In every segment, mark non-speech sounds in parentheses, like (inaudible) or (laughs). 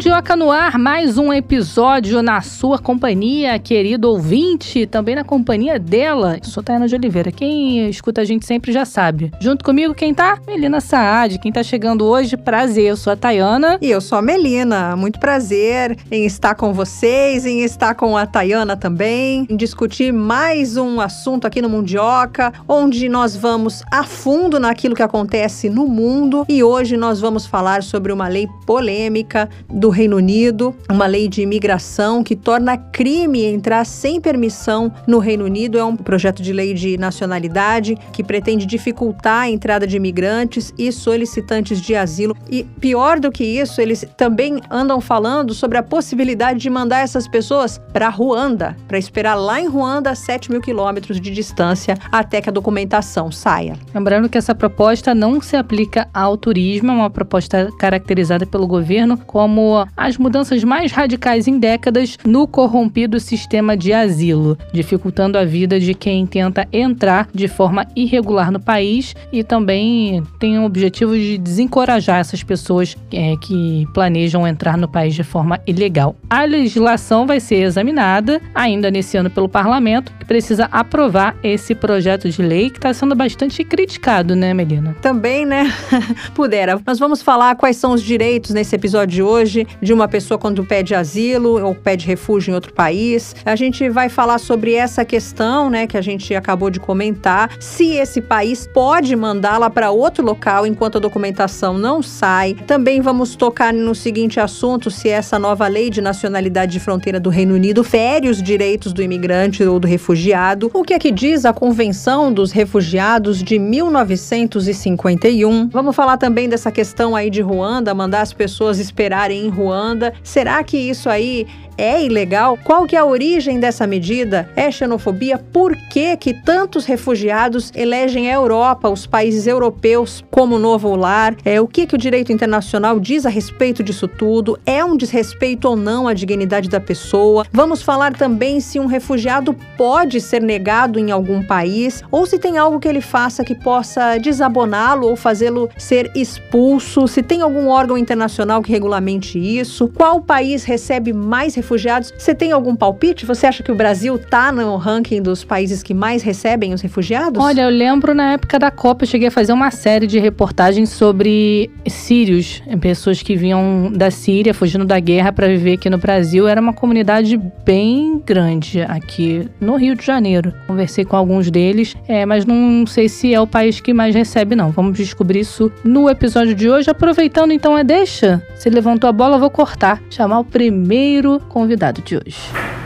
Mundioca no ar, mais um episódio na sua companhia, querido ouvinte, também na companhia dela. Eu sou Tayana de Oliveira. Quem escuta a gente sempre já sabe. Junto comigo, quem tá? Melina Saad. Quem tá chegando hoje, prazer. Eu sou a Tayana. E eu sou a Melina. Muito prazer em estar com vocês, em estar com a Tayana também, em discutir mais um assunto aqui no Mundioca, onde nós vamos a fundo naquilo que acontece no mundo. E hoje nós vamos falar sobre uma lei polêmica do Reino Unido, uma lei de imigração que torna crime entrar sem permissão no Reino Unido. É um projeto de lei de nacionalidade que pretende dificultar a entrada de imigrantes e solicitantes de asilo. E pior do que isso, eles também andam falando sobre a possibilidade de mandar essas pessoas para Ruanda, para esperar lá em Ruanda, a 7 mil quilômetros de distância, até que a documentação saia. Lembrando que essa proposta não se aplica ao turismo, é uma proposta caracterizada pelo governo como as mudanças mais radicais em décadas no corrompido sistema de asilo, dificultando a vida de quem tenta entrar de forma irregular no país e também tem o objetivo de desencorajar essas pessoas é, que planejam entrar no país de forma ilegal. A legislação vai ser examinada ainda nesse ano pelo parlamento, que precisa aprovar esse projeto de lei que está sendo bastante criticado, né, Melina? Também, né? (laughs) Pudera. Nós vamos falar quais são os direitos nesse episódio de hoje de uma pessoa quando pede asilo ou pede refúgio em outro país. A gente vai falar sobre essa questão, né, que a gente acabou de comentar, se esse país pode mandá-la para outro local enquanto a documentação não sai. Também vamos tocar no seguinte assunto, se essa nova lei de nacionalidade de fronteira do Reino Unido fere os direitos do imigrante ou do refugiado. O que é que diz a Convenção dos Refugiados de 1951? Vamos falar também dessa questão aí de Ruanda, mandar as pessoas esperarem em Ruanda. Será que isso aí é ilegal? Qual que é a origem dessa medida? É xenofobia? Por que que tantos refugiados elegem a Europa, os países europeus, como novo lar? É, o que que o direito internacional diz a respeito disso tudo? É um desrespeito ou não à dignidade da pessoa? Vamos falar também se um refugiado pode ser negado em algum país ou se tem algo que ele faça que possa desaboná-lo ou fazê-lo ser expulso, se tem algum órgão internacional que regulamente isso, qual país recebe mais refugiados? Você tem algum palpite? Você acha que o Brasil tá no ranking dos países que mais recebem os refugiados? Olha, eu lembro na época da Copa, eu cheguei a fazer uma série de reportagens sobre sírios, pessoas que vinham da Síria fugindo da guerra para viver aqui no Brasil. Era uma comunidade bem grande aqui no Rio de Janeiro. Conversei com alguns deles, é, mas não sei se é o país que mais recebe, não. Vamos descobrir isso no episódio de hoje. Aproveitando então a deixa, você levantou a bola, vou cortar. Chamar o primeiro convidado de hoje.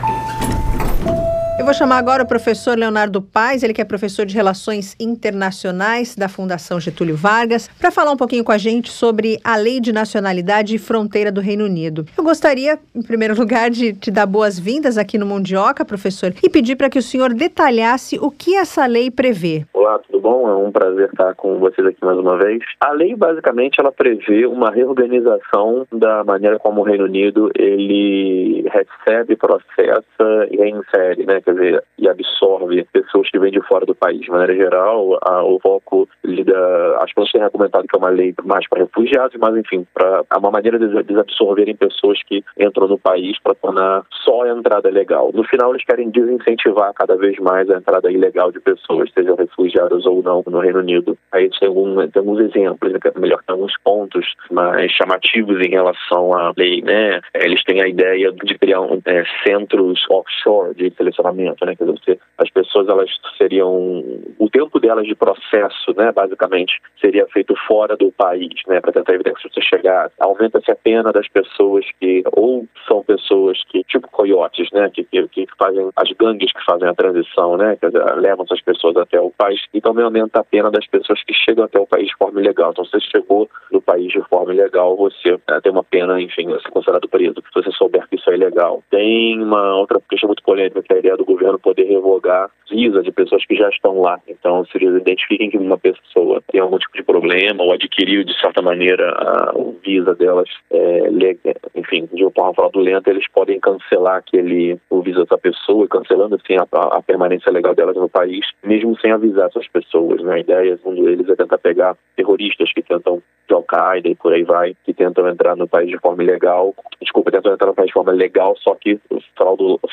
Eu vou chamar agora o professor Leonardo Paes, ele que é professor de Relações Internacionais da Fundação Getúlio Vargas, para falar um pouquinho com a gente sobre a Lei de Nacionalidade e Fronteira do Reino Unido. Eu gostaria, em primeiro lugar, de te dar boas-vindas aqui no Mundioca, professor, e pedir para que o senhor detalhasse o que essa lei prevê. Olá, tudo bom? É um prazer estar com vocês aqui mais uma vez. A lei, basicamente, ela prevê uma reorganização da maneira como o Reino Unido ele recebe, processa e reinsere, né? Dizer, e absorve pessoas que vêm de fora do país. De maneira geral, a, o foco lida, as pessoas têm argumentado que é uma lei mais para refugiados, mas enfim, para é uma maneira de desabsorverem pessoas que entram no país para tornar só a entrada legal. No final, eles querem desincentivar cada vez mais a entrada ilegal de pessoas, sejam refugiadas ou não, no Reino Unido. Aí tem, algum, tem alguns exemplos, né, melhor, tem alguns pontos mais chamativos em relação à lei, né? Eles têm a ideia de criar um, é, centros offshore de selecionamento né? Quer dizer, as pessoas elas seriam o tempo delas de processo, né? Basicamente seria feito fora do país, né? Para tentar evitar que você chegar. Aumenta-se a pena das pessoas que ou são pessoas que tipo coiotes, né? Que, que, que fazem as gangues que fazem a transição, né? Quer dizer, levam essas pessoas até o país e também aumenta a pena das pessoas que chegam até o país de forma ilegal. Então, se você chegou no país de forma ilegal, você né, tem uma pena, enfim, ser considerado preso. Se você souber que isso é ilegal. Tem uma outra questão muito polêmica que é a ideia do governo poder revogar visa de pessoas que já estão lá. Então, se eles identifiquem que uma pessoa tem algum tipo de problema ou adquiriu, de certa maneira, a, o visa delas, é, enfim, de uma forma fraudulenta, eles podem cancelar aquele, o visto dessa pessoa, cancelando assim a, a, permanência legal delas no país, mesmo sem avisar essas pessoas. Né? A ideia, segundo eles, é tentar pegar terroristas que tentam de Al-Qaeda e por aí vai, que tentam entrar no país de forma ilegal, desculpa, tentam entrar no país de forma legal, só que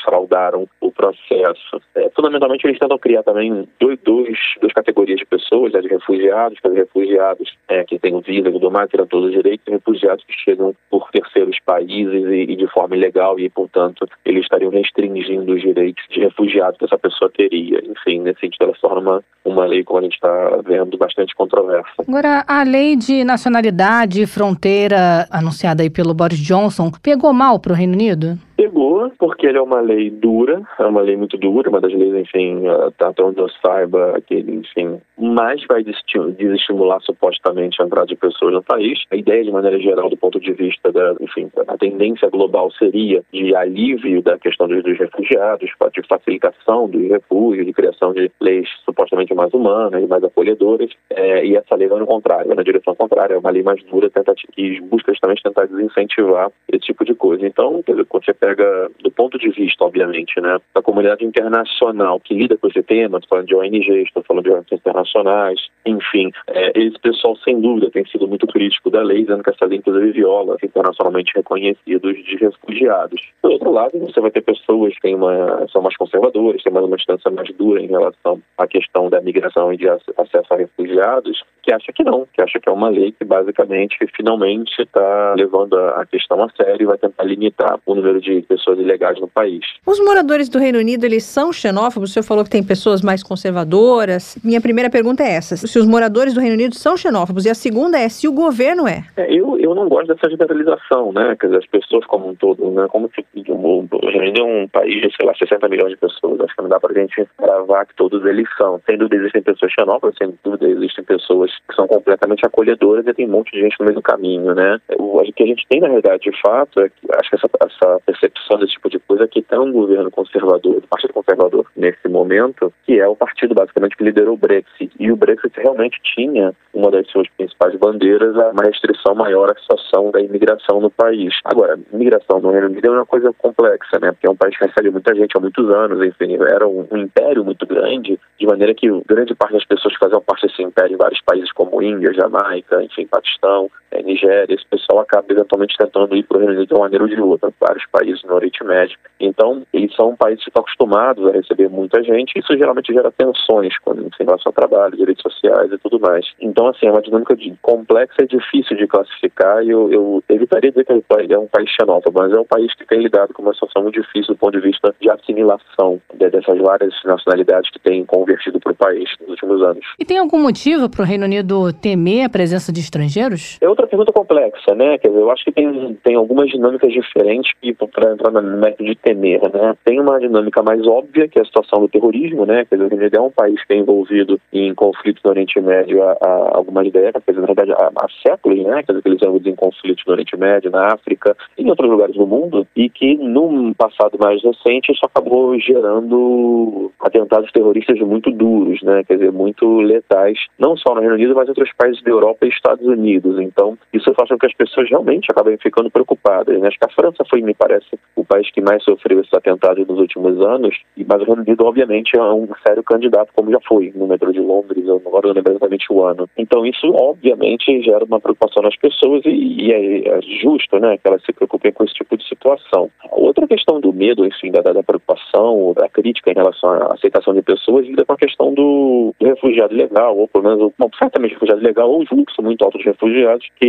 fraudaram o processo. É, fundamentalmente, eles tentam criar também dois, dois, duas categorias de pessoas, né, de refugiados, que os refugiados é, que têm visa e tudo mais, terão todos os direitos, e refugiados que chegam por terceiros países e, e, de forma ilegal e, portanto, eles estariam restringindo os direitos de refugiados que essa pessoa teria. Enfim, nesse sentido, ela torna uma, uma lei, como a gente está vendo, bastante controversa. Agora, a lei de nacionalidade e fronteira anunciada aí pelo Boris Johnson pegou mal para o Reino Unido? Pegou, porque ele é uma lei dura, é uma lei muito dura, uma das leis, enfim, tá, até onde eu saiba, que ele, enfim, mais vai desestimular supostamente a entrada de pessoas no país. A ideia, de maneira geral, do ponto de vista da, enfim, a tendência global seria de alívio da questão dos, dos refugiados, de facilitação dos refúgios, de criação de leis supostamente mais humanas, mais acolhedoras, é, e essa lei vai no contrário, vai na direção contrária, é uma lei mais dura, tenta, que busca justamente tentar desincentivar esse tipo de coisa. Então, quando você pega, do ponto de vista, obviamente, né, da comunidade internacional que lida com esse tema, estou falando de ONGs, estou falando de organizações internacionais, enfim, é, esse pessoal, sem dúvida, tem sido muito crítico da lei, dizendo que essa lei, inclusive, viola internacionalmente reconhecidos de refugiados. Do outro lado, você vai ter pessoas que têm uma, são mais conservadoras, têm mais uma distância mais dura em relação à questão da migração e de acesso a refugiados, que acha que não, que acha que é uma lei que basicamente, finalmente, está levando a questão a sério e vai tentar limitar o número de pessoas ilegais no país. Os moradores do Reino Unido, eles são xenófobos? O senhor falou que tem pessoas mais conservadoras. Minha primeira pergunta é essa, se os moradores do Reino Unido são xenófobos. E a segunda é se o governo é. é eu, eu não gosto dessa generalização, né? Quer dizer, as pessoas como um todo, né? Como se o Reino Unido é um país de, sei lá, 60 milhões de pessoas. Acho que não dá pra gente gravar que todos eles são. Sem dúvida existem pessoas xenófobas, sem dúvida existem pessoas que são completamente acolhedoras e tem um monte de gente no meio do caminho, né? O, que a gente tem, na verdade, de fato, é que acho que essa, essa percepção desse tipo de coisa que tem um governo conservador, do Partido Conservador, nesse momento, que é o partido, basicamente, que liderou o Brexit. E o Brexit realmente tinha uma das suas principais bandeiras uma restrição maior à situação da imigração no país. Agora, imigração no Reino Unido é uma coisa complexa, né? Porque é um país que recebe muita gente há muitos anos, enfim, era um, um império muito grande, de maneira que grande parte das pessoas que faziam parte desse império em vários países como Índia, Jamaica, enfim, Paquistão, é, Nigéria, esse pessoal acaba eventualmente tentando ir para o Reino Unido de uma maneira ou de outra, vários países no Oriente Médio. Então, eles são países que estão acostumados a receber muita gente, e isso geralmente gera tensões com relação ao trabalho, direitos sociais e tudo mais. Então, assim, é uma dinâmica de, complexa e difícil de classificar, e eu, eu evitaria dizer que é um país xenófobo, mas é um país que tem lidado com uma situação muito difícil do ponto de vista de assimilação dessas várias nacionalidades que têm convertido para o país nos últimos anos. E tem algum motivo para o Reino Unido temer a presença de estrangeiros? É outra pergunta complexa, né? Quer dizer, eu acho que tem, tem algumas dinâmicas diferentes para entrar no método de temer, né? Tem uma dinâmica mais óbvia, que é a situação do terrorismo, né? Quer dizer, o Unido é um país que é envolvido em conflitos no Oriente Médio há, há algumas décadas, quer dizer, na verdade, há, há séculos, né? Quer dizer, que eles envolvidos em conflitos no Oriente Médio, na África e em outros lugares do mundo, e que num passado mais recente isso acabou gerando atentados terroristas muito duros, né? Quer dizer, muito letais, não só no Reino Unido, mas em outros países da Europa e Estados Unidos. Então, isso faz com que as pessoas realmente acabem ficando preocupadas. Né? Acho que a França foi, me parece, o país que mais sofreu esses atentados nos últimos anos, mas o Reino Unido, obviamente, é um sério candidato, como já foi no metrô de Londres, eu agora não lembro exatamente o ano. Então, isso, obviamente, gera uma preocupação nas pessoas e, e é, é, justo né, que elas se preocupem com esse tipo de situação. Outra questão do medo, enfim, da, da preocupação, da crítica em relação à aceitação de pessoas, lida com a questão do, do refugiado legal, ou pelo menos, bom, certamente refugiado legal, ou um fluxo muito alto de refugiados, que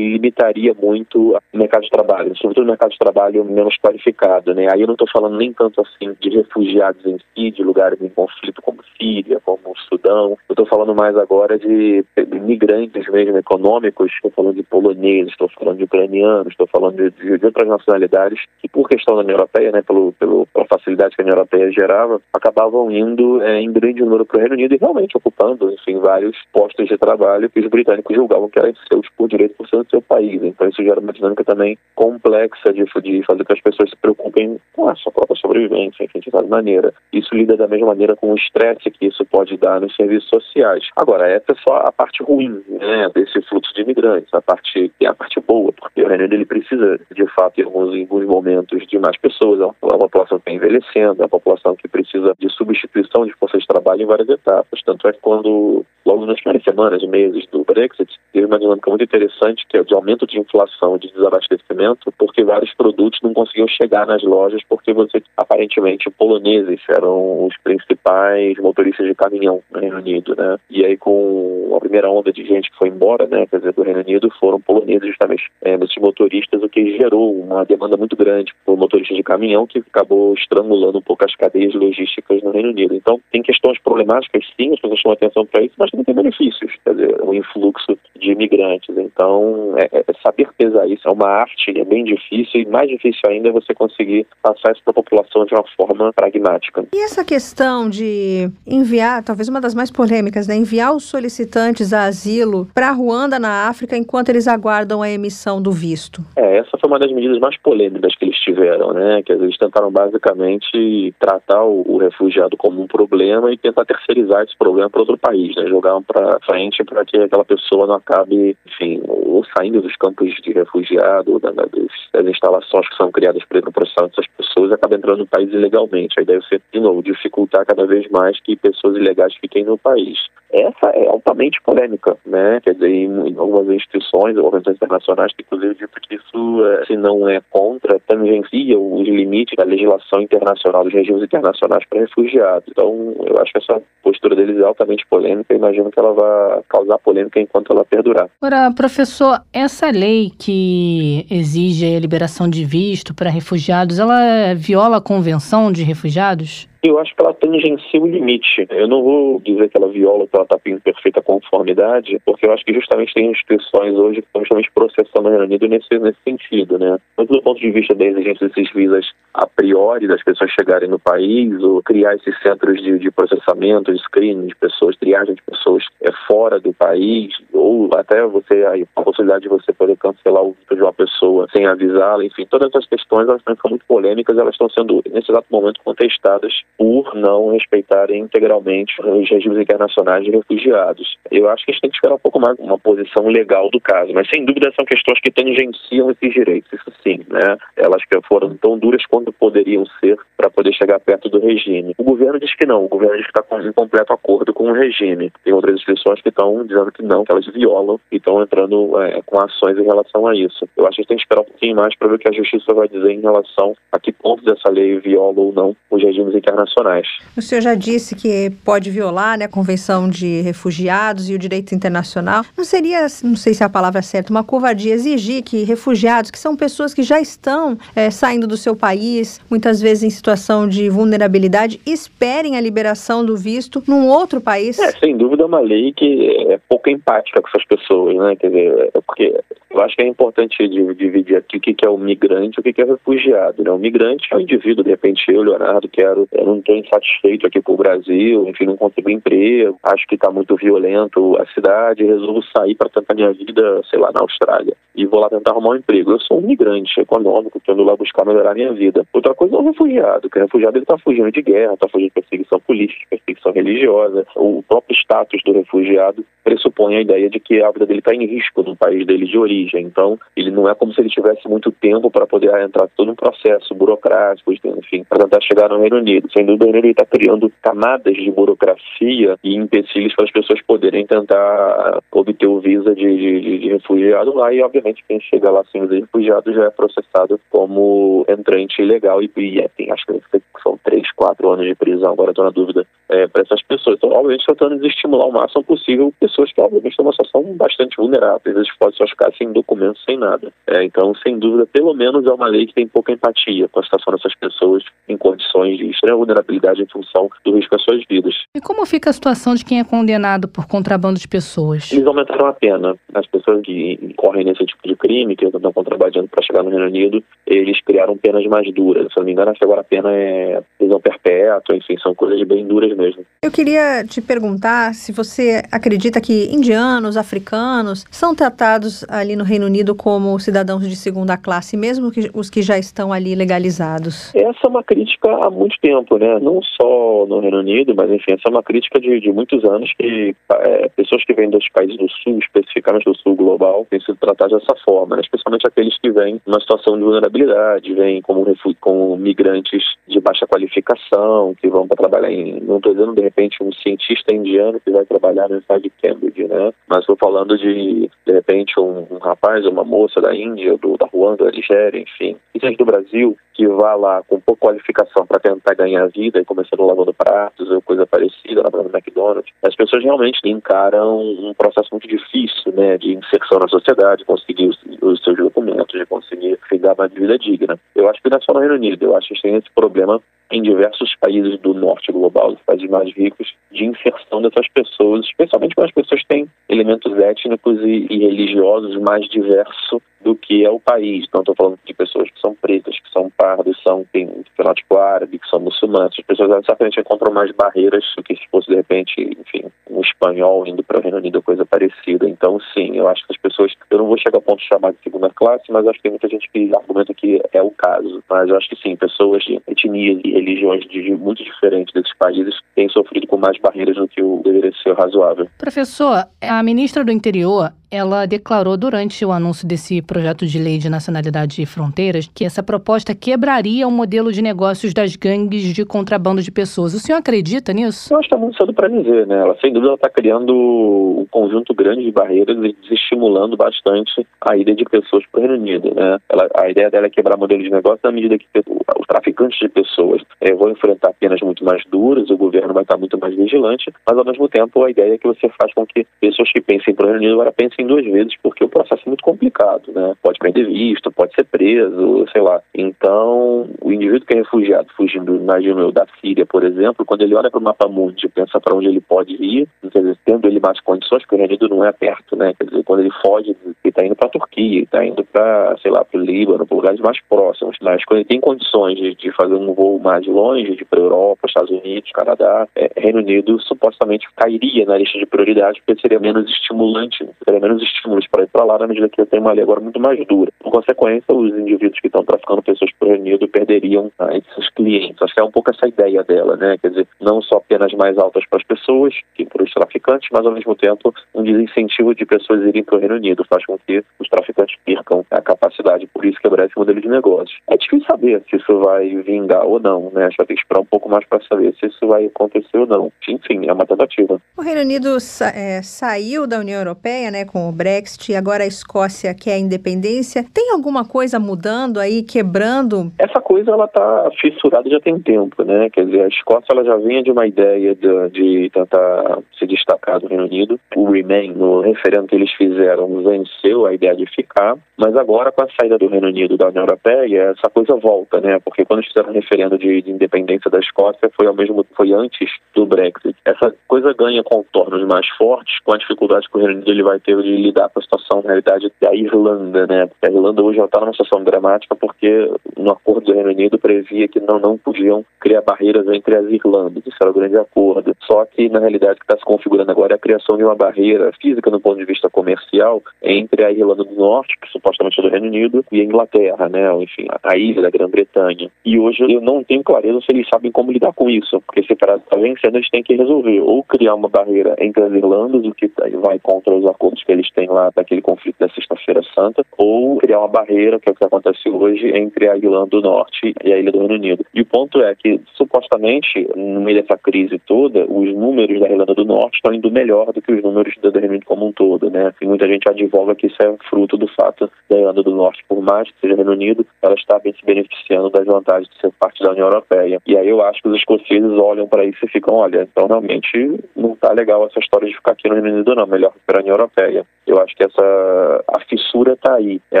limitaria muito o mercado de trabalho, sobretudo o mercado de trabalho menos qualificado. Né? Aí eu não estou falando nem tanto assim de refugiados em si, de lugares em conflito como Síria, como Sudão. Eu estou falando mais agora de migrantes mesmo econômicos, estou falando de poloneses, estou falando de ucranianos, estou falando de, de, de, outras nacionalidades que, por questão da União Europeia, né, pelo, pelo, pela facilidade que a União Europeia gerava, acabavam indo é, em grande número para o Reino Unido e realmente ocupando, enfim, vários postos de trabalho que os britânicos julgavam que eram seus por direito por ser do seu país. Então isso gera uma dinâmica também complexa de, de fazer com que as pessoas se preocupem com a sua própria sobrevivência, enfim, de certa maneira. Isso lida da mesma maneira com o estresse que isso pode dar nos serviços sociais. Agora, essa é só a parte ruim né, desse fluxo de imigrantes, a parte é a parte boa, porque o Reino Unido ele precisa, de fato, em alguns, em alguns momentos, de mais pessoas. É uma, é uma população que está envelhecendo, é uma população que precisa de substituição de força de trabalho em várias etapas. Tanto é que quando, logo nas primeiras semanas, meses do Brexit, teve uma dinâmica muito interessante, que é de aumento de inflação, de desabastecimento, porque vários produtos não conseguiam chegar nas lojas, porque você, aparentemente, poloneses eram os principais motoristas de caminhão no Reino Unido, né? E aí, com a primeira onda de gente que foi embora, né, quer dizer, do Reino Unido, foram poloneses justamente é, motoristas, o que gerou uma demanda muito grande por motoristas de caminhão, que acabou estrangulando um pouco as cadeias logísticas no Reino Unido. Então, tem questões problemáticas, sim, as pessoas chamam atenção para isso, mas também tem benefícios, quer dizer, o influxo de imigrantes. Então, é, é saber pesar isso é uma arte, é bem difícil, e mais difícil ainda é você conseguir passar isso para a população de uma forma pragmática. E essa questão de enviar, talvez uma das mais polêmicas, né? enviar os solicitantes a asilo para Ruanda, na África, enquanto eles aguardam a emissão do visto? É, essa foi uma das medidas mais polêmicas que eles tiveram, né? Que eles tentaram basicamente tratar o, o refugiado como um problema e tentar terceirizar esse problema para outro país, né? Jogar para frente para que aquela pessoa não acabe, enfim, ou saindo dos campos de refugiado, das, instalações que são criadas para o processo dessas pessoas, acaba entrando no país ilegalmente. A ideia é de novo, dificultar cada vez mais que pessoas ilegais fiquem no país. Essa é altamente polêmica, né? Quer dizer, em, algumas instituições, organizações internacionais, que inclusive dito que isso, é, se não é contra, tangencia os limites da legislação internacional, dos regimes internacionais para refugiados. Então, eu acho que essa postura deles é altamente polêmica e imagino que ela vai causar polêmica enquanto ela perdurar. Agora, professor, essa lei que exige a liberação de visto para refugiados, ela viola a Convenção de Refugiados? Eu acho que ela tangencia o limite. Eu não vou dizer que ela viola, que ela está em perfeita conformidade, porque eu acho que justamente tem instituições hoje que estão justamente processando o Reino Unido nesse, nesse sentido, né? Tanto do ponto de vista da exigência desses visas a priori, das pessoas chegarem no país, ou criar esses centros de, de processamento, de screening de pessoas, triagem de pessoas é, fora do país, ou até você, a possibilidade de você poder cancelar o visto de uma pessoa sem avisá-la, enfim, todas essas questões elas são muito polêmicas, elas estão sendo, nesse exato momento, contestadas por não respeitarem integralmente os regimes internacionais de refugiados. Eu acho que a gente tem que esperar um pouco mais uma posição legal do caso, mas sem dúvida são questões que tangenciam esses direitos, isso sim, né? Elas foram tão duras quanto poderiam ser para poder chegar perto do regime. O governo diz que não, o governo diz que está em completo acordo com o regime. Tem outras instituições que estão dizendo que não, que elas violam e estão entrando é, com ações em relação a isso. Eu acho que a gente tem que esperar um pouquinho mais para ver o que a justiça vai dizer em relação a que ponto dessa lei viola ou não os regimes internacionais internacionais. O senhor já disse que pode violar né, a Convenção de Refugiados e o direito internacional. Não seria, não sei se é a palavra certa, uma covardia exigir que refugiados, que são pessoas que já estão é, saindo do seu país, muitas vezes em situação de vulnerabilidade, esperem a liberação do visto num outro país? É, sem dúvida é uma lei que é pouco empática com essas pessoas, né? Quer dizer, é porque eu acho que é importante dividir aqui o que é o migrante e o que é o refugiado. Né? O migrante é o indivíduo, de repente eu, Leonardo, quero, eu não estou insatisfeito aqui com o Brasil, enfim, não consigo emprego, acho que está muito violento a cidade, resolvo sair para tentar minha vida, sei lá, na Austrália. E vou lá tentar arrumar um emprego. Eu sou um migrante econômico, que lá buscar melhorar minha vida. Outra coisa é o refugiado, que o refugiado está fugindo de guerra, está fugindo de perseguição política, perseguição religiosa. O próprio status do refugiado pressupõe a ideia de que a vida dele está em risco no país dele de origem. Então, ele não é como se ele tivesse muito tempo para poder entrar todo um processo burocrático, enfim, para tentar chegar no Reino Unido. Sem dúvida, ele está criando camadas de burocracia e empecilhos para as pessoas poderem tentar obter o visa de, de, de refugiado lá e, obviamente, quem chega lá sem de refugiado já é processado como entrante ilegal e, e assim, acho que são três, quatro anos de prisão, agora estou na dúvida é, para essas pessoas. Então, obviamente, tratando de estimular o máximo possível pessoas que, obviamente, estão numa situação bastante vulnerável. Às vezes podem só ficar sem documentos, sem nada. É, então, sem dúvida, pelo menos é uma lei que tem pouca empatia com a situação dessas pessoas em condições de extrema vulnerabilidade em função do risco às suas vidas. E como fica a situação de quem é condenado por contrabando de pessoas? Eles aumentaram a pena. As pessoas que correm nesse tipo de crime, que estão contrabandeando para chegar no Reino Unido, eles criaram penas mais duras. Se não me engano, acho que agora a pena é prisão perpétua, enfim, são coisas bem duras mesmo. Eu queria te perguntar se você acredita que indianos, africanos são tratados ali no Reino Unido como cidadãos de segunda classe, mesmo que os que já estão ali legalizados. Essa é uma crítica há muito tempo, né? Não só no Reino Unido, mas enfim, essa é uma crítica de, de muitos anos que é, pessoas que vêm dos países do Sul, especificamente do Sul global, têm sido tratadas dessa forma, né? especialmente aqueles que vêm numa situação de vulnerabilidade, vêm como, como migrantes de baixa qualificação, que vão para trabalhar em, não estou dizendo de repente um cientista indiano que vai trabalhar na Universidade de Cambridge, né? Mas estou falando de, de repente, um, um rapaz ou uma moça da Índia, do, da Ruanda, da Nigéria, enfim, e gente do Brasil que vá lá com pouca qualificação para tentar ganhar vida e começando lavando pratos ou coisa parecida, lavando McDonald's, as pessoas realmente encaram um processo muito difícil, né, de inserção na sociedade, conseguir os, os seus documentos, de conseguir dar uma vida digna. Eu acho que não é só no Reino Unido, eu acho que tem esse problema em diversos países do norte global, os países mais ricos, de inserção dessas pessoas, especialmente quando as pessoas têm elementos étnicos e, e religiosos mais diversos do que é o país. Então, estou falando de pessoas que são pretas, que são pardas, são tem fenótipo árabe, que são muçulmanos. As pessoas certamente encontram mais barreiras do que se fosse, de repente, enfim, um espanhol indo para o Reino Unido, coisa parecida. Então, sim, eu acho que as pessoas. Eu não vou chegar ao ponto de chamar de segunda classe, mas acho que tem muita gente que argumenta que é o caso. Mas eu acho que sim, pessoas de etnias e religiões de, muito diferentes desses países têm sofrido com mais barreiras do que o deveria ser razoável. Professor, a ministra do Interior ela declarou durante o anúncio desse projeto de lei de nacionalidade e fronteiras que essa proposta quebraria o modelo de negócios das gangues de contrabando de pessoas. O senhor acredita nisso? Eu acho que está muito cedo para dizer, né? Ela, sem dúvida, está criando um conjunto grande de barreiras e desestimulando bastante a ida de pessoas para o Reino Unido, né? Ela, a ideia dela é quebrar o modelo de negócio na medida que os traficantes de pessoas é, vão enfrentar penas muito mais duras, o governo vai estar muito mais vigilante, mas, ao mesmo tempo, a ideia é que você faz com que pessoas que pensem para o Reino Unido agora pensem em duas vezes, porque o processo é muito complicado, né? Pode perder visto, pode ser preso, sei lá. Então, o indivíduo que é refugiado, fugindo, imagino eu, da Síria, por exemplo, quando ele olha para o mapa mundo e pensa para onde ele pode ir, quer dizer, tendo ele mais condições, porque o Reino Unido não é perto, né? Quer dizer, quando ele foge, ele está indo para a Turquia, está indo para, sei lá, para o Líbano, para lugares mais próximos. Mas quando ele tem condições de, de fazer um voo mais longe, de ir para a Europa, Estados Unidos, Canadá, é, Reino Unido supostamente cairia na lista de prioridades, porque seria menos estimulante, seria menos estímulos para ir para lá, na medida que tem uma lei agora muito mais dura. Por consequência, os indivíduos que estão traficando pessoas para o Reino Unido perderiam ah, esses clientes. Acho que é um pouco essa ideia dela, né? Quer dizer, não só penas mais altas para as pessoas, que para os traficantes, mas ao mesmo tempo um desincentivo de pessoas irem para o Reino Unido. Faz com que os traficantes percam a capacidade, por isso quebrar esse modelo de negócios. É difícil saber se isso vai vingar ou não, né? A gente vai ter que esperar um pouco mais para saber se isso vai acontecer ou não. Enfim, é uma tentativa. O Reino Unido sa é, saiu da União Europeia, né, com o Brexit, e agora a Escócia quer a independência. Tem alguma coisa mudando aí, quebrando? Essa coisa, ela tá fissurada já tem um tempo, né? Quer dizer, a Escócia, ela já vinha de uma ideia de, de tentar se destacar do Reino Unido. O Remain, no referendo que eles fizeram, venceu a ideia de ficar, mas agora, com a saída do Reino Unido da União Europeia, essa coisa volta, né? Porque quando eles fizeram o referendo de, de independência da Escócia, foi ao mesmo foi antes do Brexit. Essa coisa ganha contornos mais fortes com a dificuldade que o Reino Unido ele vai ter de lidar com a situação, na realidade, da Irlanda, né? Porque a Irlanda hoje já está numa situação dramática porque no acordo do Reino Unido previa que não, não podiam criar barreiras entre as Irlandas. Isso era o grande acordo. Só que, na realidade, o que está se configurando agora é a criação de uma barreira física, do ponto de vista comercial, entre a Irlanda do Norte, que supostamente é do Reino Unido, e a Inglaterra, né? Enfim, a ilha da Grã-Bretanha. E hoje eu não tenho clareza se eles sabem como lidar com isso, porque se para tá vencendo, eles têm que resolver ou criar uma barreira entre as Irlandas, o que vai contra os acordos que eles têm lá daquele conflito da Sexta-feira Santa, ou criar uma barreira, que é o que acontece hoje, entre a Irlanda do Norte e a ilha do Reino Unido. E o ponto é que, supostamente, no meio dessa crise toda, os números da Irlanda do Norte estão indo melhor do que os números do Reino Unido como um todo, né? E muita gente advoga que isso é fruto do fato da Irlanda do Norte, por mais que seja Reino Unido, ela está bem se beneficiando das vantagens de ser parte da União Europeia. E aí eu acho que os escoceses olham para isso e ficam, olha, então realmente não está legal essa história de ficar aqui no Reino Unido, não, melhor para a União Europeia. Eu acho que essa a fissura está aí. É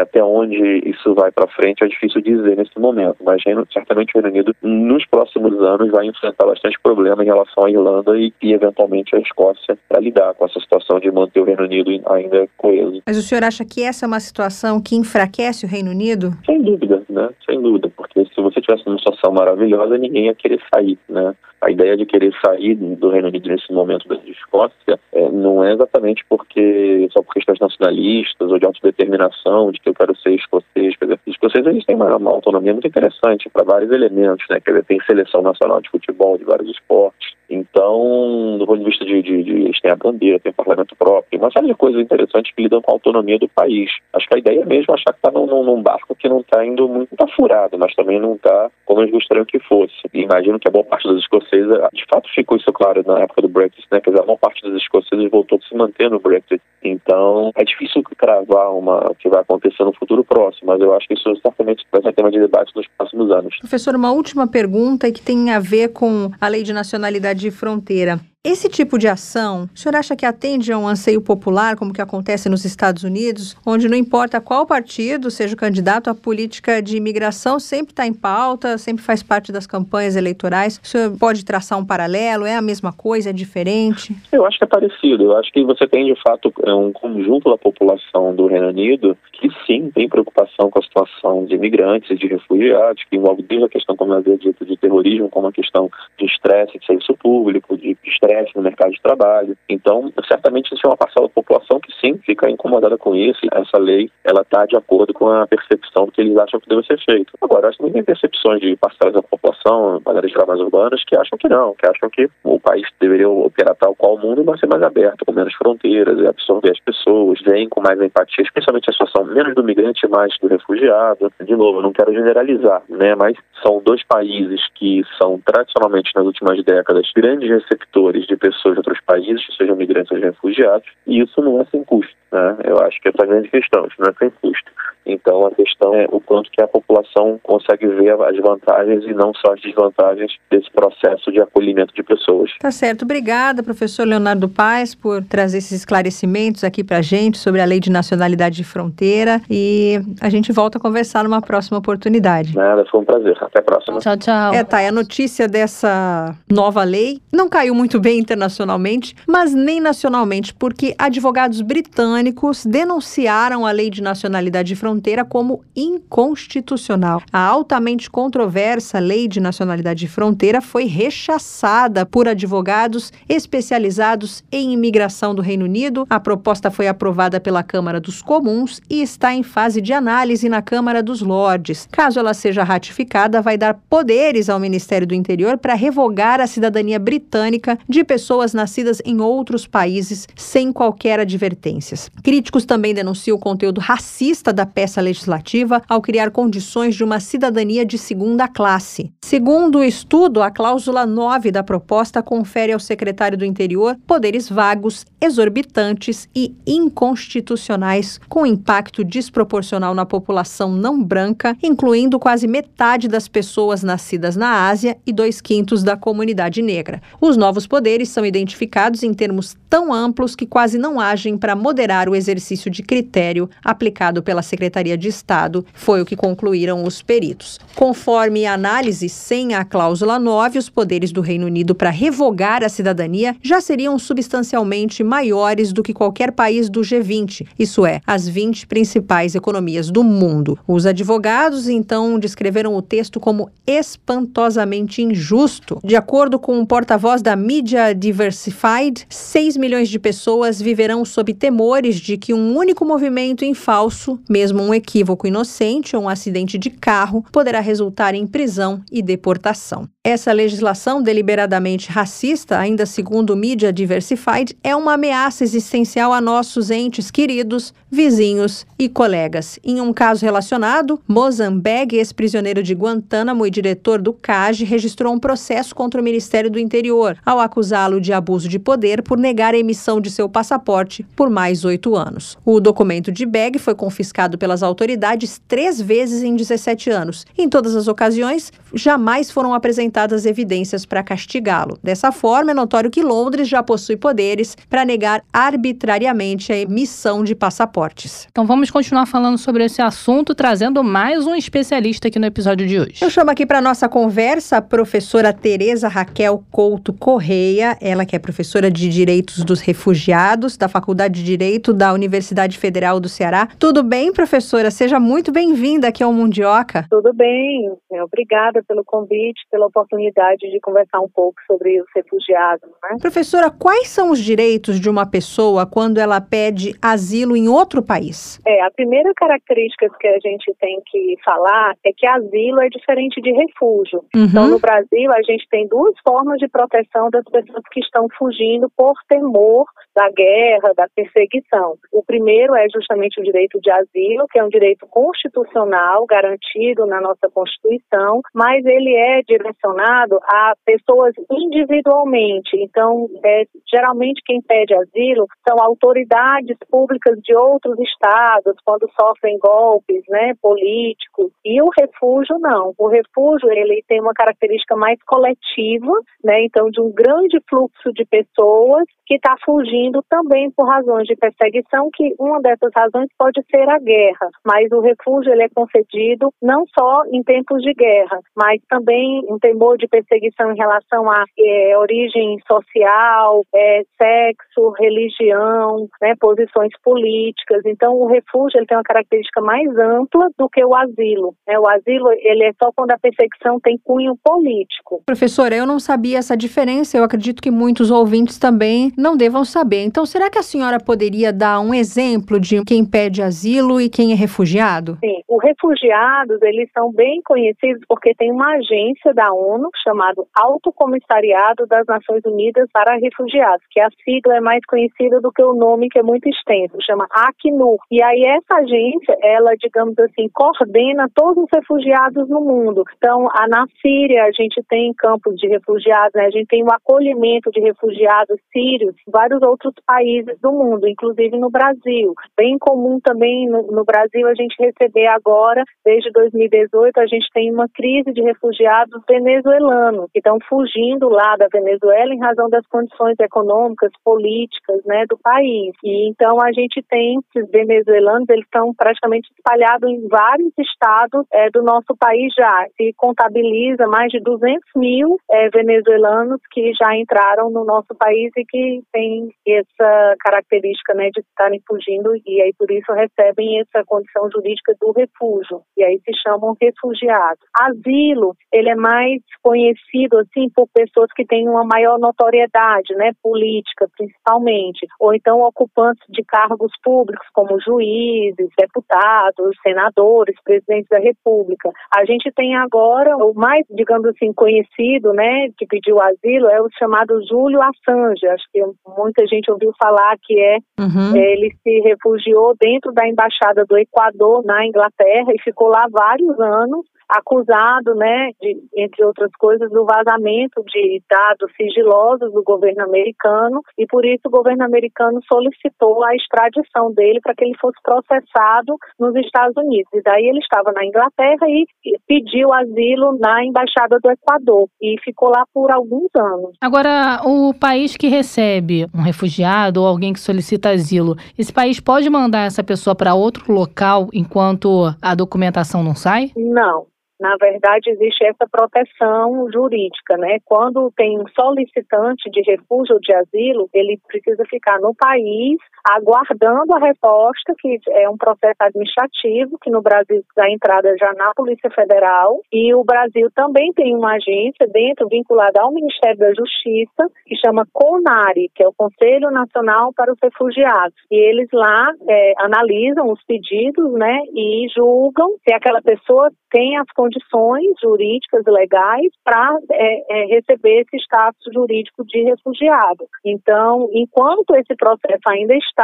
até onde isso vai para frente é difícil dizer nesse momento, mas certamente o Reino Unido nos próximos anos vai enfrentar bastante problema em relação à Irlanda e, e eventualmente a Escócia para lidar com essa situação de manter o Reino Unido ainda coeso. Mas o senhor acha que essa é uma situação que enfraquece o Reino Unido? Sem dúvida, né? Sem dúvida, porque se você tivesse uma situação maravilhosa, ninguém ia querer sair, né? A ideia de querer sair do Reino Unido nesse momento da Escócia é, não é exatamente porque só por questões nacionalistas ou de autodeterminação, de que eu quero ser escocês. Quer dizer, os escoceses eles têm uma, uma autonomia muito interessante para vários elementos, né? Quer dizer, tem seleção nacional de futebol, de vários esportes. Então, do ponto de vista de, de, de eles têm a bandeira, tem o parlamento próprio, uma série de coisas interessantes que lidam com a autonomia do país. Acho que a ideia é mesmo achar que está num, num, barco que não está indo muito, está furado, mas também não está como eles gostariam que fosse. E imagino que a boa parte dos escoceses, de fato ficou isso claro na época do Brexit, né? Dizer, a maior parte dos escoceses voltou a se manter no Brexit. Então, é difícil cravar uma, o que vai acontecer no futuro próximo, mas eu acho que isso certamente vai ser tema de debate nos próximos anos. Professor, uma última pergunta que tem a ver com a lei de nacionalidade de fronteira. Esse tipo de ação, o senhor acha que atende a um anseio popular, como que acontece nos Estados Unidos, onde não importa qual partido seja o candidato, a política de imigração sempre está em pauta, sempre faz parte das campanhas eleitorais? O senhor pode traçar um paralelo? É a mesma coisa? É diferente? Eu acho que é parecido. Eu acho que você tem, de fato, é um conjunto da população do Reino Unido que sim tem preocupação com a situação de imigrantes de refugiados, que envolve desde a questão, como eu havia dito, de terrorismo, como a questão de estresse de serviço público, de estresse no mercado de trabalho. Então, certamente existe uma parcela da população que sim fica incomodada com isso. Essa lei ela está de acordo com a percepção que eles acham que deve ser feito. Agora, acho que tem percepções de parcelas da população, maneiras de mais urbanas, que acham que não, que acham que o país deveria operar tal qual o mundo e ser mais aberto, com menos fronteiras, absorver as pessoas, vem com mais empatia, especialmente a situação menos do migrante mais do refugiado. De novo, eu não quero generalizar, né, mas são dois países que são tradicionalmente nas últimas décadas grandes receptores de pessoas de outros países, sejam migrantes ou refugiados, e isso não é sem custo. Né? Eu acho que essa é a grande questão, isso não é sem custo. Então a questão é o quanto que a população consegue ver as vantagens e não só as desvantagens desse processo de acolhimento de pessoas. Tá certo. Obrigada, professor Leonardo Paes, por trazer esses esclarecimentos aqui para a gente sobre a Lei de Nacionalidade de Fronteira e a gente volta a conversar numa próxima oportunidade. Nada, foi um prazer. Até a próxima. Tchau, tchau. É, tá, a notícia dessa nova lei não caiu muito bem internacionalmente, mas nem nacionalmente, porque advogados britânicos denunciaram a Lei de Nacionalidade de Fronteira fronteira como inconstitucional. A altamente controversa Lei de Nacionalidade de Fronteira foi rechaçada por advogados especializados em imigração do Reino Unido. A proposta foi aprovada pela Câmara dos Comuns e está em fase de análise na Câmara dos Lordes. Caso ela seja ratificada, vai dar poderes ao Ministério do Interior para revogar a cidadania britânica de pessoas nascidas em outros países sem qualquer advertências. Críticos também denunciam o conteúdo racista da peça peça legislativa ao criar condições de uma cidadania de segunda classe. Segundo o estudo, a cláusula 9 da proposta confere ao secretário do Interior poderes vagos, exorbitantes e inconstitucionais, com impacto desproporcional na população não branca, incluindo quase metade das pessoas nascidas na Ásia e dois quintos da comunidade negra. Os novos poderes são identificados em termos tão amplos que quase não agem para moderar o exercício de critério aplicado pela Secretaria Secretaria de Estado, foi o que concluíram os peritos. Conforme a análise, sem a cláusula 9, os poderes do Reino Unido para revogar a cidadania já seriam substancialmente maiores do que qualquer país do G20, isso é, as 20 principais economias do mundo. Os advogados, então, descreveram o texto como espantosamente injusto. De acordo com um porta-voz da Media Diversified, 6 milhões de pessoas viverão sob temores temores de que um único movimento em falso, mesmo um equívoco inocente ou um acidente de carro, poderá resultar em prisão e deportação. Essa legislação deliberadamente racista, ainda segundo o Media Diversified, é uma ameaça existencial a nossos entes queridos, vizinhos e colegas. Em um caso relacionado, Mozambique, ex-prisioneiro de Guantánamo e diretor do CAGE, registrou um processo contra o Ministério do Interior, ao acusá-lo de abuso de poder por negar a emissão de seu passaporte por mais oito anos. O documento de Beg foi confiscado pelas autoridades três vezes em 17 anos. Em todas as ocasiões, jamais foram apresentadas evidências para castigá-lo. Dessa forma, é notório que Londres já possui poderes para negar arbitrariamente a emissão de passaportes. Então vamos continuar falando sobre esse assunto, trazendo mais um especialista aqui no episódio de hoje. Eu chamo aqui para nossa conversa a professora Tereza Raquel Couto Correia, ela que é professora de Direitos dos Refugiados da Faculdade de Direito da Universidade Federal do Ceará. Tudo bem, professora? Seja muito bem-vinda aqui ao Mundioca. Tudo bem. Obrigada pelo convite, pela oportunidade de conversar um pouco sobre os refugiados. Né? Professora, quais são os direitos de uma pessoa quando ela pede asilo em outro país? É, a primeira característica que a gente tem que falar é que asilo é diferente de refúgio. Uhum. Então, no Brasil, a gente tem duas formas de proteção das pessoas que estão fugindo por temor da guerra, da perseguição. O primeiro é justamente o direito de asilo, que é um direito constitucional garantido na nossa Constituição, mas ele é direcionado a pessoas individualmente. Então, é, geralmente quem pede asilo são autoridades públicas de outros estados, quando sofrem golpes, né, políticos. E o refúgio não. O refúgio ele tem uma característica mais coletiva, né? Então, de um grande fluxo de pessoas que está fugindo também por razões de perseguição, que uma dessas razões pode ser a guerra. Mas o refúgio ele é concedido não só em tempos de guerra, mas também um temor de perseguição em relação à é, origem social, é, sexo, religião, né, posições políticas. Então, o refúgio ele tem uma característica mais ampla do que o asilo. Né? O asilo ele é só quando a perseguição tem cunho político. Professora, eu não sabia essa diferença. Eu acredito que muitos ouvintes também não devam saber. Então, será que a senhora poderia dar um exemplo de quem pede asilo e quem é refugiado? Sim, os refugiados, eles são bem conhecidos porque tem uma agência da ONU chamado Alto Comissariado das Nações Unidas para Refugiados, que a sigla é mais conhecida do que o nome que é muito extenso, chama Acnur. E aí essa agência, ela, digamos assim, coordena todos os refugiados no mundo. Então, a, na Síria a gente tem campos de refugiados, né? a gente tem o acolhimento de refugiados sírios vários outros países do mundo, inclusive no Brasil. Bem comum também no, no Brasil a gente receber agora, desde 2018, a gente tem uma crise de refugiados venezuelanos que estão fugindo lá da Venezuela em razão das condições econômicas, políticas, né, do país. E então a gente tem esses venezuelanos, eles estão praticamente espalhados em vários estados é, do nosso país já. Se contabiliza mais de 200 mil é, venezuelanos que já entraram no nosso país e que têm essa característica né, de estarem fugindo e aí por isso recebem essa condição jurídica do refúgio e aí se chamam refugiados. Asilo, ele é mais conhecido assim por pessoas que têm uma maior notoriedade, né, política principalmente, ou então ocupantes de cargos públicos como juízes, deputados, senadores, presidentes da República. A gente tem agora o mais, digamos assim, conhecido, né, que pediu asilo é o chamado Júlio Assange, acho que muita gente ouviu falar que é, uhum. ele se refugiou dentro da embaixada do Equador na Inglaterra e ficou lá vários anos acusado, né, de, entre outras coisas, do vazamento de dados sigilosos do governo americano e por isso o governo americano solicitou a extradição dele para que ele fosse processado nos Estados Unidos. E daí ele estava na Inglaterra e pediu asilo na embaixada do Equador e ficou lá por alguns anos. Agora, o país que recebe um refugiado ou alguém que solicita asilo, esse país pode mandar essa pessoa para outro local enquanto a documentação não sai? Não Na verdade, existe essa proteção jurídica, né? Quando tem um solicitante de refúgio ou de asilo, ele precisa ficar no país aguardando a resposta, que é um processo administrativo, que no Brasil dá entrada já na Polícia Federal, e o Brasil também tem uma agência dentro, vinculada ao Ministério da Justiça, que chama CONARE, que é o Conselho Nacional para os Refugiados. E eles lá é, analisam os pedidos, né, e julgam se aquela pessoa tem as condições jurídicas legais para é, é, receber esse status jurídico de refugiado. Então, enquanto esse processo ainda está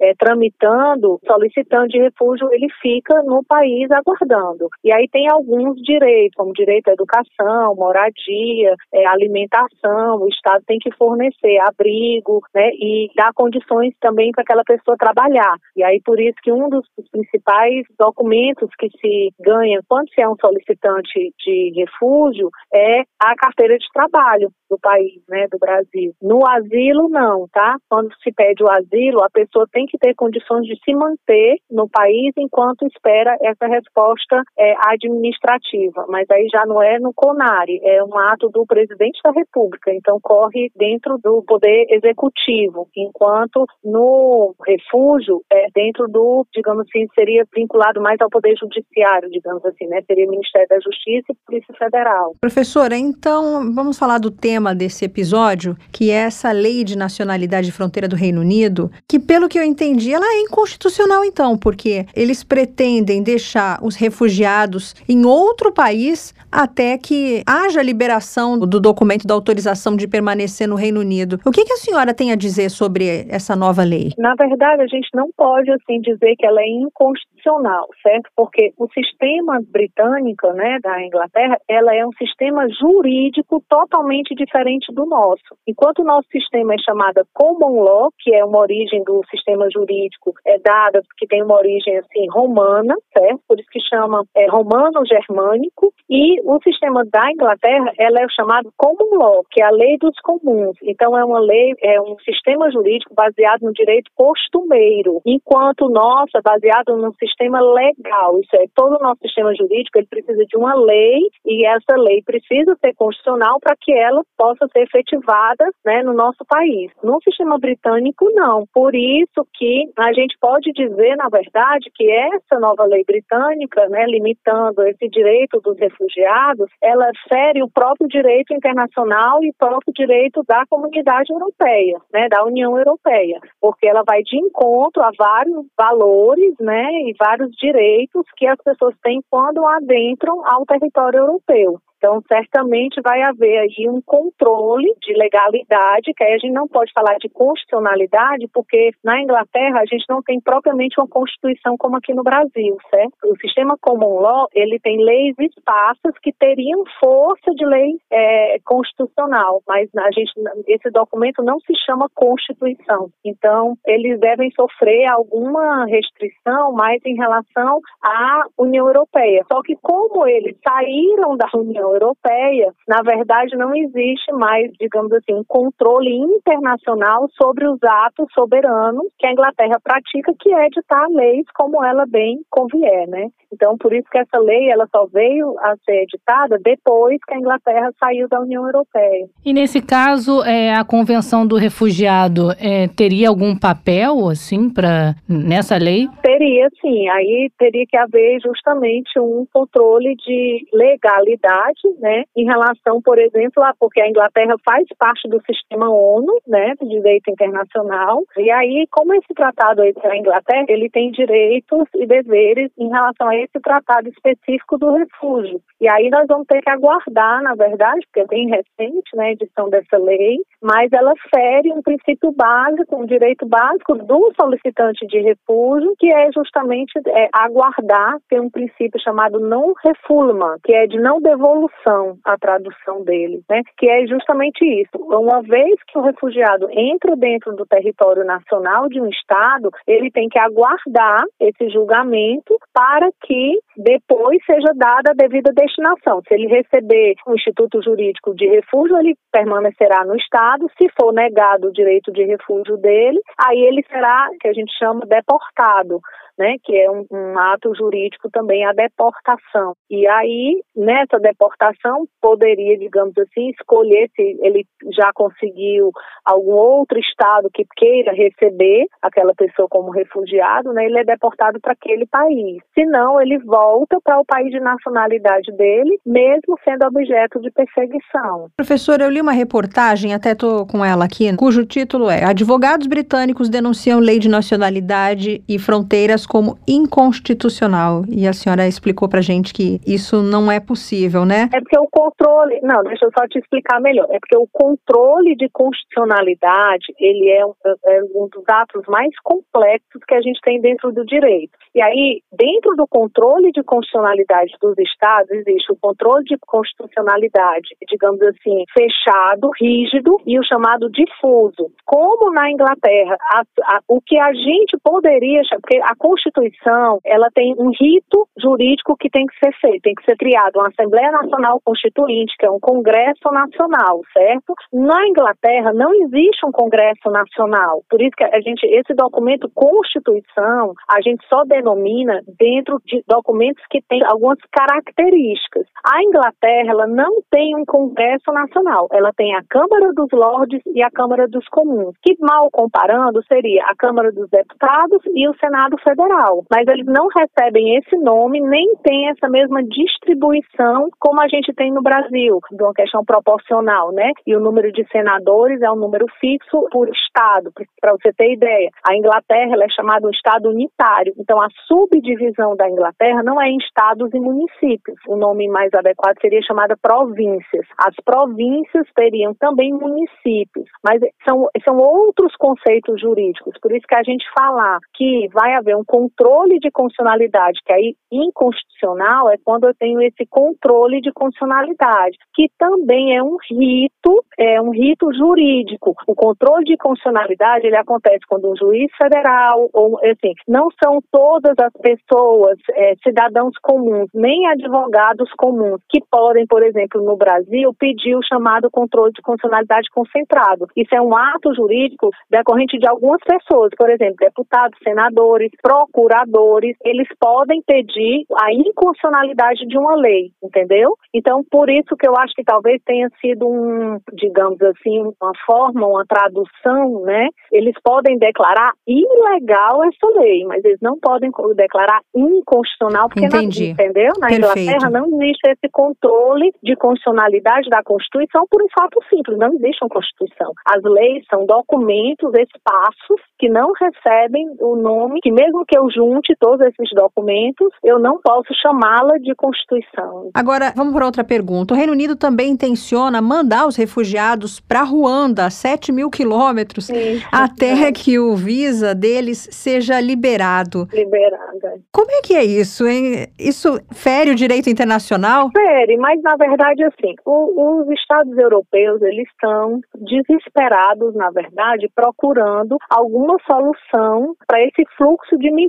é, tramitando, solicitando de refúgio, ele fica no país aguardando. E aí tem alguns direitos, como direito à educação, moradia, é, alimentação, o Estado tem que fornecer abrigo, né, e dar condições também para aquela pessoa trabalhar. E aí por isso que um dos principais documentos que se ganha quando se é um solicitante de refúgio é a carteira de trabalho do país, né, do Brasil. No asilo, não, tá? Quando se pede o asilo, a pessoa tem que ter condições de se manter no país enquanto espera essa resposta é, administrativa. Mas aí já não é no CONARE, é um ato do presidente da República, então corre dentro do poder executivo, enquanto no refúgio é dentro do, digamos assim, seria vinculado mais ao poder judiciário, digamos assim, né? Seria Ministério da Justiça e Polícia Federal. Professora, então vamos falar do tema desse episódio, que é essa lei de nacionalidade de fronteira do Reino Unido, que pelo que eu entendi, ela é inconstitucional então, porque eles pretendem deixar os refugiados em outro país até que haja liberação do documento da autorização de permanecer no Reino Unido. O que, que a senhora tem a dizer sobre essa nova lei? Na verdade, a gente não pode assim dizer que ela é inconstitucional, certo? Porque o sistema britânico, né, da Inglaterra, ela é um sistema jurídico totalmente diferente do nosso. Enquanto o nosso sistema é chamado common law, que é uma origem do sistema jurídico é dada que tem uma origem assim romana, certo? Por isso que chama é, romano-germânico e o sistema da Inglaterra, ela é chamado common law, que é a lei dos comuns. Então é uma lei, é um sistema jurídico baseado no direito costumeiro, enquanto o nosso é baseado no sistema legal. Isso é todo o nosso sistema jurídico, ele precisa de uma lei e essa lei precisa ser constitucional para que ela possa ser efetivada, né, no nosso país. No sistema britânico não. Por isso que a gente pode dizer, na verdade, que essa nova lei britânica, né, limitando esse direito dos refugiados, ela fere o próprio direito internacional e o próprio direito da comunidade europeia, né, da União Europeia, porque ela vai de encontro a vários valores, né, e vários direitos que as pessoas têm quando adentram ao território europeu. Então, certamente vai haver aí um controle de legalidade, que aí a gente não pode falar de constitucionalidade, porque na Inglaterra a gente não tem propriamente uma constituição como aqui no Brasil, certo? O sistema common law, ele tem leis esparsas que teriam força de lei é, constitucional, mas a gente, esse documento não se chama Constituição. Então, eles devem sofrer alguma restrição mais em relação à União Europeia. Só que como eles saíram da União Europeia, na verdade não existe mais, digamos assim, um controle internacional sobre os atos soberanos que a Inglaterra pratica, que é editar leis como ela bem convier, né? Então, por isso que essa lei ela só veio a ser editada depois que a Inglaterra saiu da União Europeia. E nesse caso, é, a Convenção do Refugiado é, teria algum papel, assim, para nessa lei? Teria, sim. Aí teria que haver justamente um controle de legalidade, né, em relação, por exemplo, a porque a Inglaterra faz parte do sistema ONU, né, de direito internacional. E aí, como esse tratado aí da Inglaterra, ele tem direitos e deveres em relação a esse tratado específico do refúgio. E aí nós vamos ter que aguardar, na verdade, porque é bem recente né, a edição dessa lei, mas ela fere um princípio básico, um direito básico do solicitante de refúgio, que é justamente é, aguardar, tem um princípio chamado não refulma, que é de não devolução, a tradução dele, né, que é justamente isso. Uma vez que o refugiado entra dentro do território nacional de um Estado, ele tem que aguardar esse julgamento para que depois seja dada a devida destinação. Se ele receber um instituto jurídico de refúgio, ele permanecerá no Estado. Se for negado o direito de refúgio dele, aí ele será, que a gente chama, deportado né, que é um, um ato jurídico também a deportação. E aí, nessa deportação, poderia, digamos assim, escolher se ele já conseguiu algum outro estado que queira receber aquela pessoa como refugiado, né, ele é deportado para aquele país. Se não, ele volta para o país de nacionalidade dele, mesmo sendo objeto de perseguição. Professora, eu li uma reportagem, até estou com ela aqui, cujo título é Advogados britânicos denunciam lei de nacionalidade e fronteiras como inconstitucional. E a senhora explicou para gente que isso não é possível, né? É porque o controle, não, deixa eu só te explicar melhor. É porque o controle de constitucionalidade, ele é um, é um dos atos mais complexos que a gente tem dentro do direito. E aí, dentro do controle de constitucionalidade dos estados, existe o controle de constitucionalidade, digamos assim, fechado, rígido e o chamado difuso. Como na Inglaterra, a, a, o que a gente poderia, porque a Constituição, ela tem um rito jurídico que tem que ser feito, tem que ser criado uma Assembleia Nacional Constituinte, que é um Congresso Nacional, certo? Na Inglaterra não existe um Congresso Nacional, por isso que a gente, esse documento Constituição, a gente só denomina dentro de documentos que têm algumas características. A Inglaterra, ela não tem um Congresso Nacional, ela tem a Câmara dos Lordes e a Câmara dos Comuns, que mal comparando seria a Câmara dos Deputados e o Senado Federal. Mas eles não recebem esse nome, nem têm essa mesma distribuição como a gente tem no Brasil, de uma questão proporcional, né? E o número de senadores é um número fixo por estado, para você ter ideia. A Inglaterra é chamada um estado unitário, então a subdivisão da Inglaterra não é em estados e municípios. O nome mais adequado seria chamada províncias. As províncias teriam também municípios, mas são, são outros conceitos jurídicos. Por isso que a gente falar que vai haver um controle de constitucionalidade, que aí inconstitucional é quando eu tenho esse controle de constitucionalidade, que também é um rito, é um rito jurídico. O controle de constitucionalidade ele acontece quando um juiz federal ou assim não são todas as pessoas é, cidadãos comuns nem advogados comuns que podem, por exemplo, no Brasil pedir o chamado controle de constitucionalidade concentrado. Isso é um ato jurídico decorrente de algumas pessoas, por exemplo, deputados, senadores, procuradores, eles podem pedir a inconstitucionalidade de uma lei, entendeu? Então, por isso que eu acho que talvez tenha sido um, digamos assim, uma forma, uma tradução, né? Eles podem declarar ilegal essa lei, mas eles não podem declarar inconstitucional porque Entendi. não, entendeu? Na Perfeito. Inglaterra não existe esse controle de constitucionalidade da Constituição por um fato simples, não existe uma Constituição. As leis são documentos, espaços que não recebem o nome, que mesmo que eu junte todos esses documentos, eu não posso chamá-la de Constituição. Agora, vamos para outra pergunta. O Reino Unido também intenciona mandar os refugiados para Ruanda, 7 mil quilômetros, até é. que o visa deles seja liberado. Liberada. Como é que é isso, hein? Isso fere o direito internacional? Fere, mas na verdade, assim, o- os Estados europeus, eles estão desesperados, na verdade, procurando alguma solução para esse fluxo de migrantes,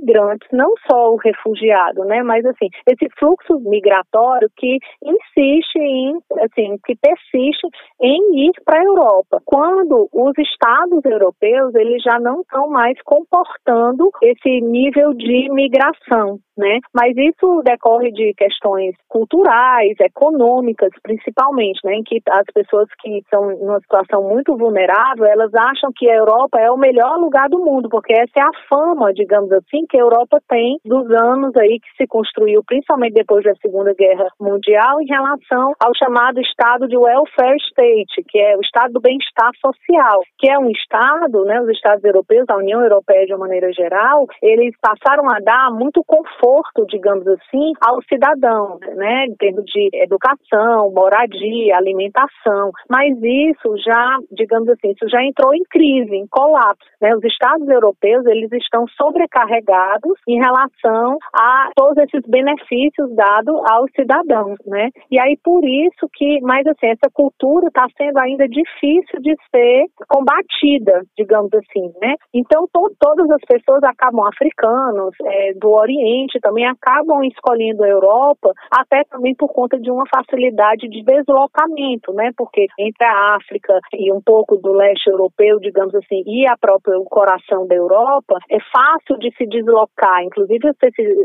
não só o refugiado, né, mas assim, esse fluxo migratório que insiste em, assim, que persiste em ir para a Europa. Quando os Estados europeus, eles já não estão mais comportando esse nível de migração, né? Mas isso decorre de questões culturais, econômicas, principalmente, né? Em que as pessoas que estão em uma situação muito vulnerável, elas acham que a Europa é o melhor lugar do mundo, porque essa é a fama, digamos assim, que a Europa tem dos anos aí que se construiu, principalmente depois da Segunda Guerra Mundial, em relação ao chamado Estado de welfare state, que é o Estado do bem-estar social, que é um Estado, né? Os Estados europeus, a União Europeia de uma maneira geral, eles passaram a dar muito conforto, digamos assim, ao cidadão, né? Em termos de educação, moradia, alimentação. Mas isso já, digamos assim, isso já entrou em crise, em colapso. Né? Os Estados europeus eles estão sobrecarregados em relação a todos esses benefícios dados aos cidadãos, né? E aí por isso que, mas assim, essa cultura está sendo ainda difícil de ser combatida, digamos assim, né? Então to todas as pessoas acabam africanos, é, do Oriente, também acabam escolhendo a Europa, até também por conta de uma facilidade de deslocamento, né? Porque entre a África e um pouco do leste europeu, digamos assim, e a própria o coração da Europa, é fácil de se deslocar. Inclusive,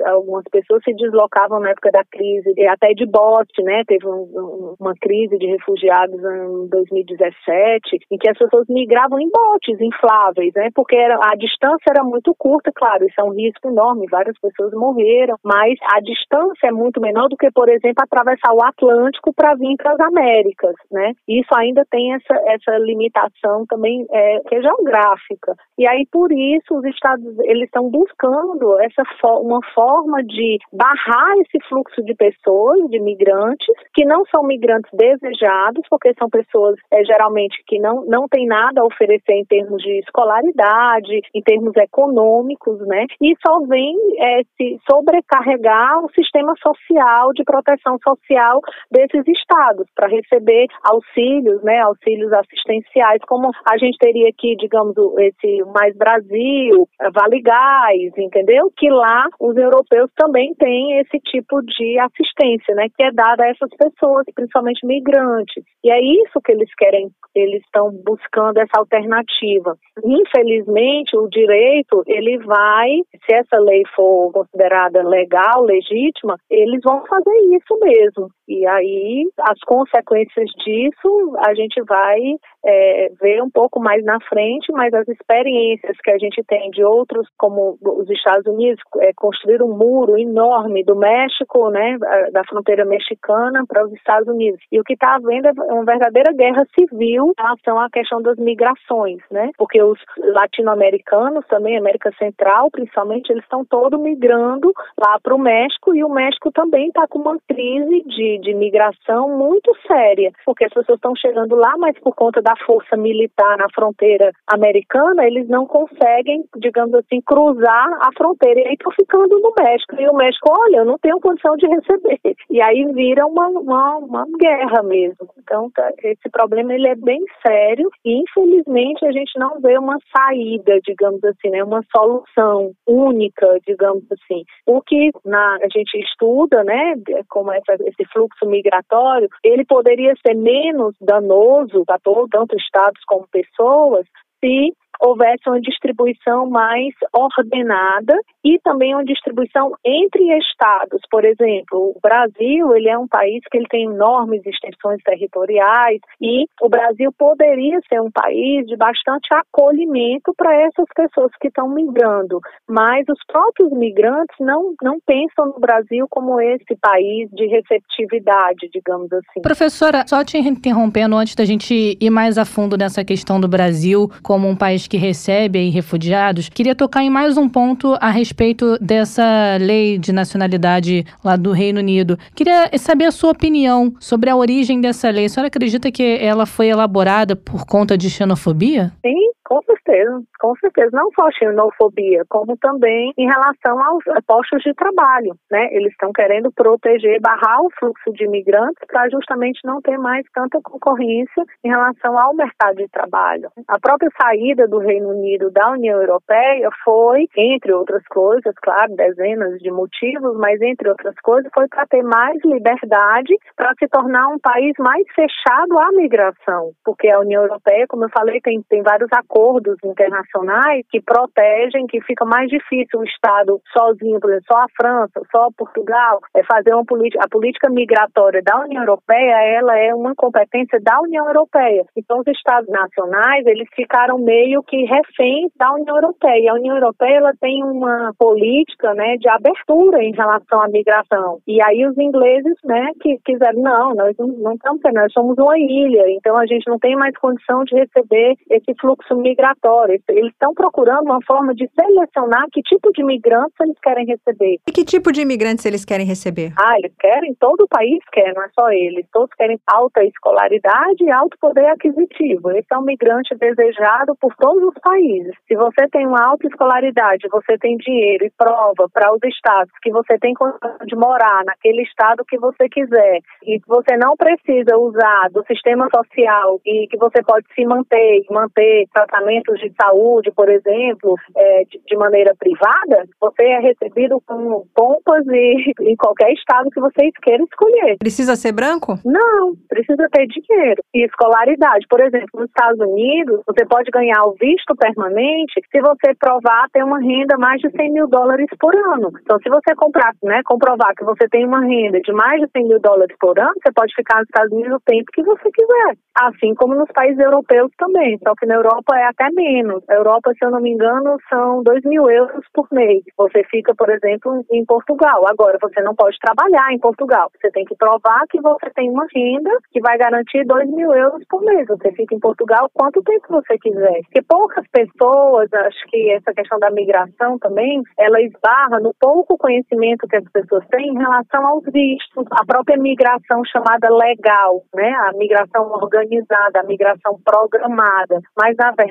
algumas pessoas se deslocavam na época da crise, até de bote, né? Teve um, uma crise de refugiados em 2017, em que as pessoas migravam em botes infláveis, né? Porque era, a distância era muito curta, claro, isso é um risco enorme, várias pessoas morreram, mas a distância é muito menor do que, por exemplo, atravessar o Atlântico para vir para as Américas, né? Isso ainda tem essa, essa limitação também é, que é geográfica. E aí, por isso, os estados, eles estão buscando essa uma forma de barrar esse fluxo de pessoas, de migrantes, que não são migrantes desejados, porque são pessoas é, geralmente que não, não têm nada a oferecer em termos de escolaridade, em termos econômicos, né? E só vem é, se sobrecarregar o sistema social de proteção social desses estados para receber auxílios, né? Auxílios assistenciais, como a gente teria aqui, digamos, esse Mais Brasil, Vale Gás, entendeu? Que lá os europeus também têm esse tipo de assistência, né? Que é dada a essas pessoas, principalmente migrantes. E é isso que eles querem, eles estão buscando essa alternativa. Infelizmente, o direito, ele vai, se essa lei for considerada legal, legítima, eles vão fazer isso mesmo. E aí, as consequências disso, a gente vai é, ver um pouco mais na frente, mas as experiências que a gente tem de outros, como os Estados Unidos, é, construir um muro enorme do México, né, da fronteira mexicana para os Estados Unidos. E o que está havendo é uma verdadeira guerra civil em relação à questão das migrações, né, porque os latino-americanos também, América Central, principalmente, eles estão todos migrando lá para o México e o México também está com uma crise de, de migração muito séria, porque as pessoas estão chegando lá, mas por conta da força militar na fronteira americana, eles não conseguem, digamos assim, cruzar a fronteira. E aí estão ficando no México. E o México, olha, eu não tenho condição de receber. E aí vira uma, uma, uma guerra mesmo. Então, tá, esse problema ele é bem sério e, infelizmente, a gente não vê uma saída, digamos assim, né, uma solução única, digamos assim. O que na, a gente estuda, né, como essa, esse fluxo migratório, ele poderia ser menos danoso para todo tanto estados como pessoas, se houvesse uma distribuição mais ordenada e também uma distribuição entre estados. Por exemplo, o Brasil ele é um país que ele tem enormes extensões territoriais e o Brasil poderia ser um país de bastante acolhimento para essas pessoas que estão migrando, mas os próprios migrantes não, não pensam no Brasil como esse país de receptividade, digamos assim. Professora, só te interrompendo antes da gente ir mais a fundo nessa questão do Brasil como um país que recebe refugiados, queria tocar em mais um ponto a respeito dessa lei de nacionalidade lá do Reino Unido. Queria saber a sua opinião sobre a origem dessa lei. A senhora acredita que ela foi elaborada por conta de xenofobia? Sim, com certeza, com certeza. Não só xenofobia, como também em relação aos postos de trabalho. Né? Eles estão querendo proteger, barrar o fluxo de imigrantes para justamente não ter mais tanta concorrência em relação ao mercado de trabalho. A própria saída do Reino Unido da União Europeia foi, entre outras coisas, claro, dezenas de motivos, mas entre outras coisas, foi para ter mais liberdade para se tornar um país mais fechado à migração. Porque a União Europeia, como eu falei, tem, tem vários acordos acordos internacionais que protegem, que fica mais difícil o Estado sozinho, por exemplo, só a França, só Portugal, é fazer uma política. A política migratória da União Europeia, ela é uma competência da União Europeia. Então, os Estados nacionais, eles ficaram meio que reféns da União Europeia. A União Europeia, ela tem uma política, né, de abertura em relação à migração. E aí os ingleses, né, que quiseram, não, nós não, não estamos, nós somos uma ilha, então a gente não tem mais condição de receber esse fluxo migratório migratória. Eles estão procurando uma forma de selecionar que tipo de imigrantes eles querem receber. E que tipo de imigrantes eles querem receber? Ah, eles querem, todo o país quer, não é só eles. Todos querem alta escolaridade e alto poder aquisitivo. Esse é um migrante desejado por todos os países. Se você tem uma alta escolaridade, você tem dinheiro e prova para os estados que você tem condição de morar naquele estado que você quiser e que você não precisa usar do sistema social e que você pode se manter, manter tratamento tratamentos de saúde, por exemplo, é, de, de, maneira privada, você é recebido com pompas e (laughs) em qualquer estado que você queira escolher. Precisa ser branco? Não, precisa ter dinheiro e escolaridade. Por exemplo, nos Estados Unidos, você pode ganhar o visto permanente se você provar ter uma renda mais de 100 mil dólares por ano. Então, se você comprar, né, comprovar que você tem uma renda de mais de 100 mil dólares por ano, você pode ficar nos Estados Unidos o tempo que você quiser. Assim como nos países europeus também, só que na Europa é até menos. A Europa, se eu não me engano, são 2 mil euros por mês. Você fica, por exemplo, em Portugal. Agora, você não pode trabalhar em Portugal. Você tem que provar que você tem uma renda que vai garantir 2 mil euros por mês. Você fica em Portugal quanto tempo você quiser. Porque poucas pessoas, acho que essa questão da migração também, ela esbarra no pouco conhecimento que as pessoas têm em relação aos vistos. A própria migração chamada legal, né? A migração organizada, a migração programada. Mas, na verdade,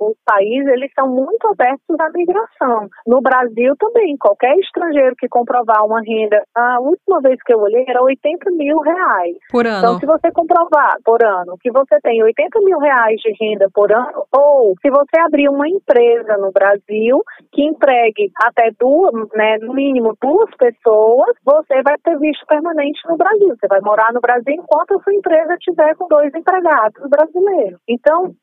os países, eles são muito abertos à migração. No Brasil também, qualquer estrangeiro que comprovar uma renda, a última vez que eu olhei era 80 mil reais. Por ano. Então, se você comprovar por ano que você tem 80 mil reais de renda por ano, ou se você abrir uma empresa no Brasil que empregue até duas, né, no mínimo duas pessoas, você vai ter visto permanente no Brasil. Você vai morar no Brasil enquanto a sua empresa tiver com dois empregados brasileiros. Então,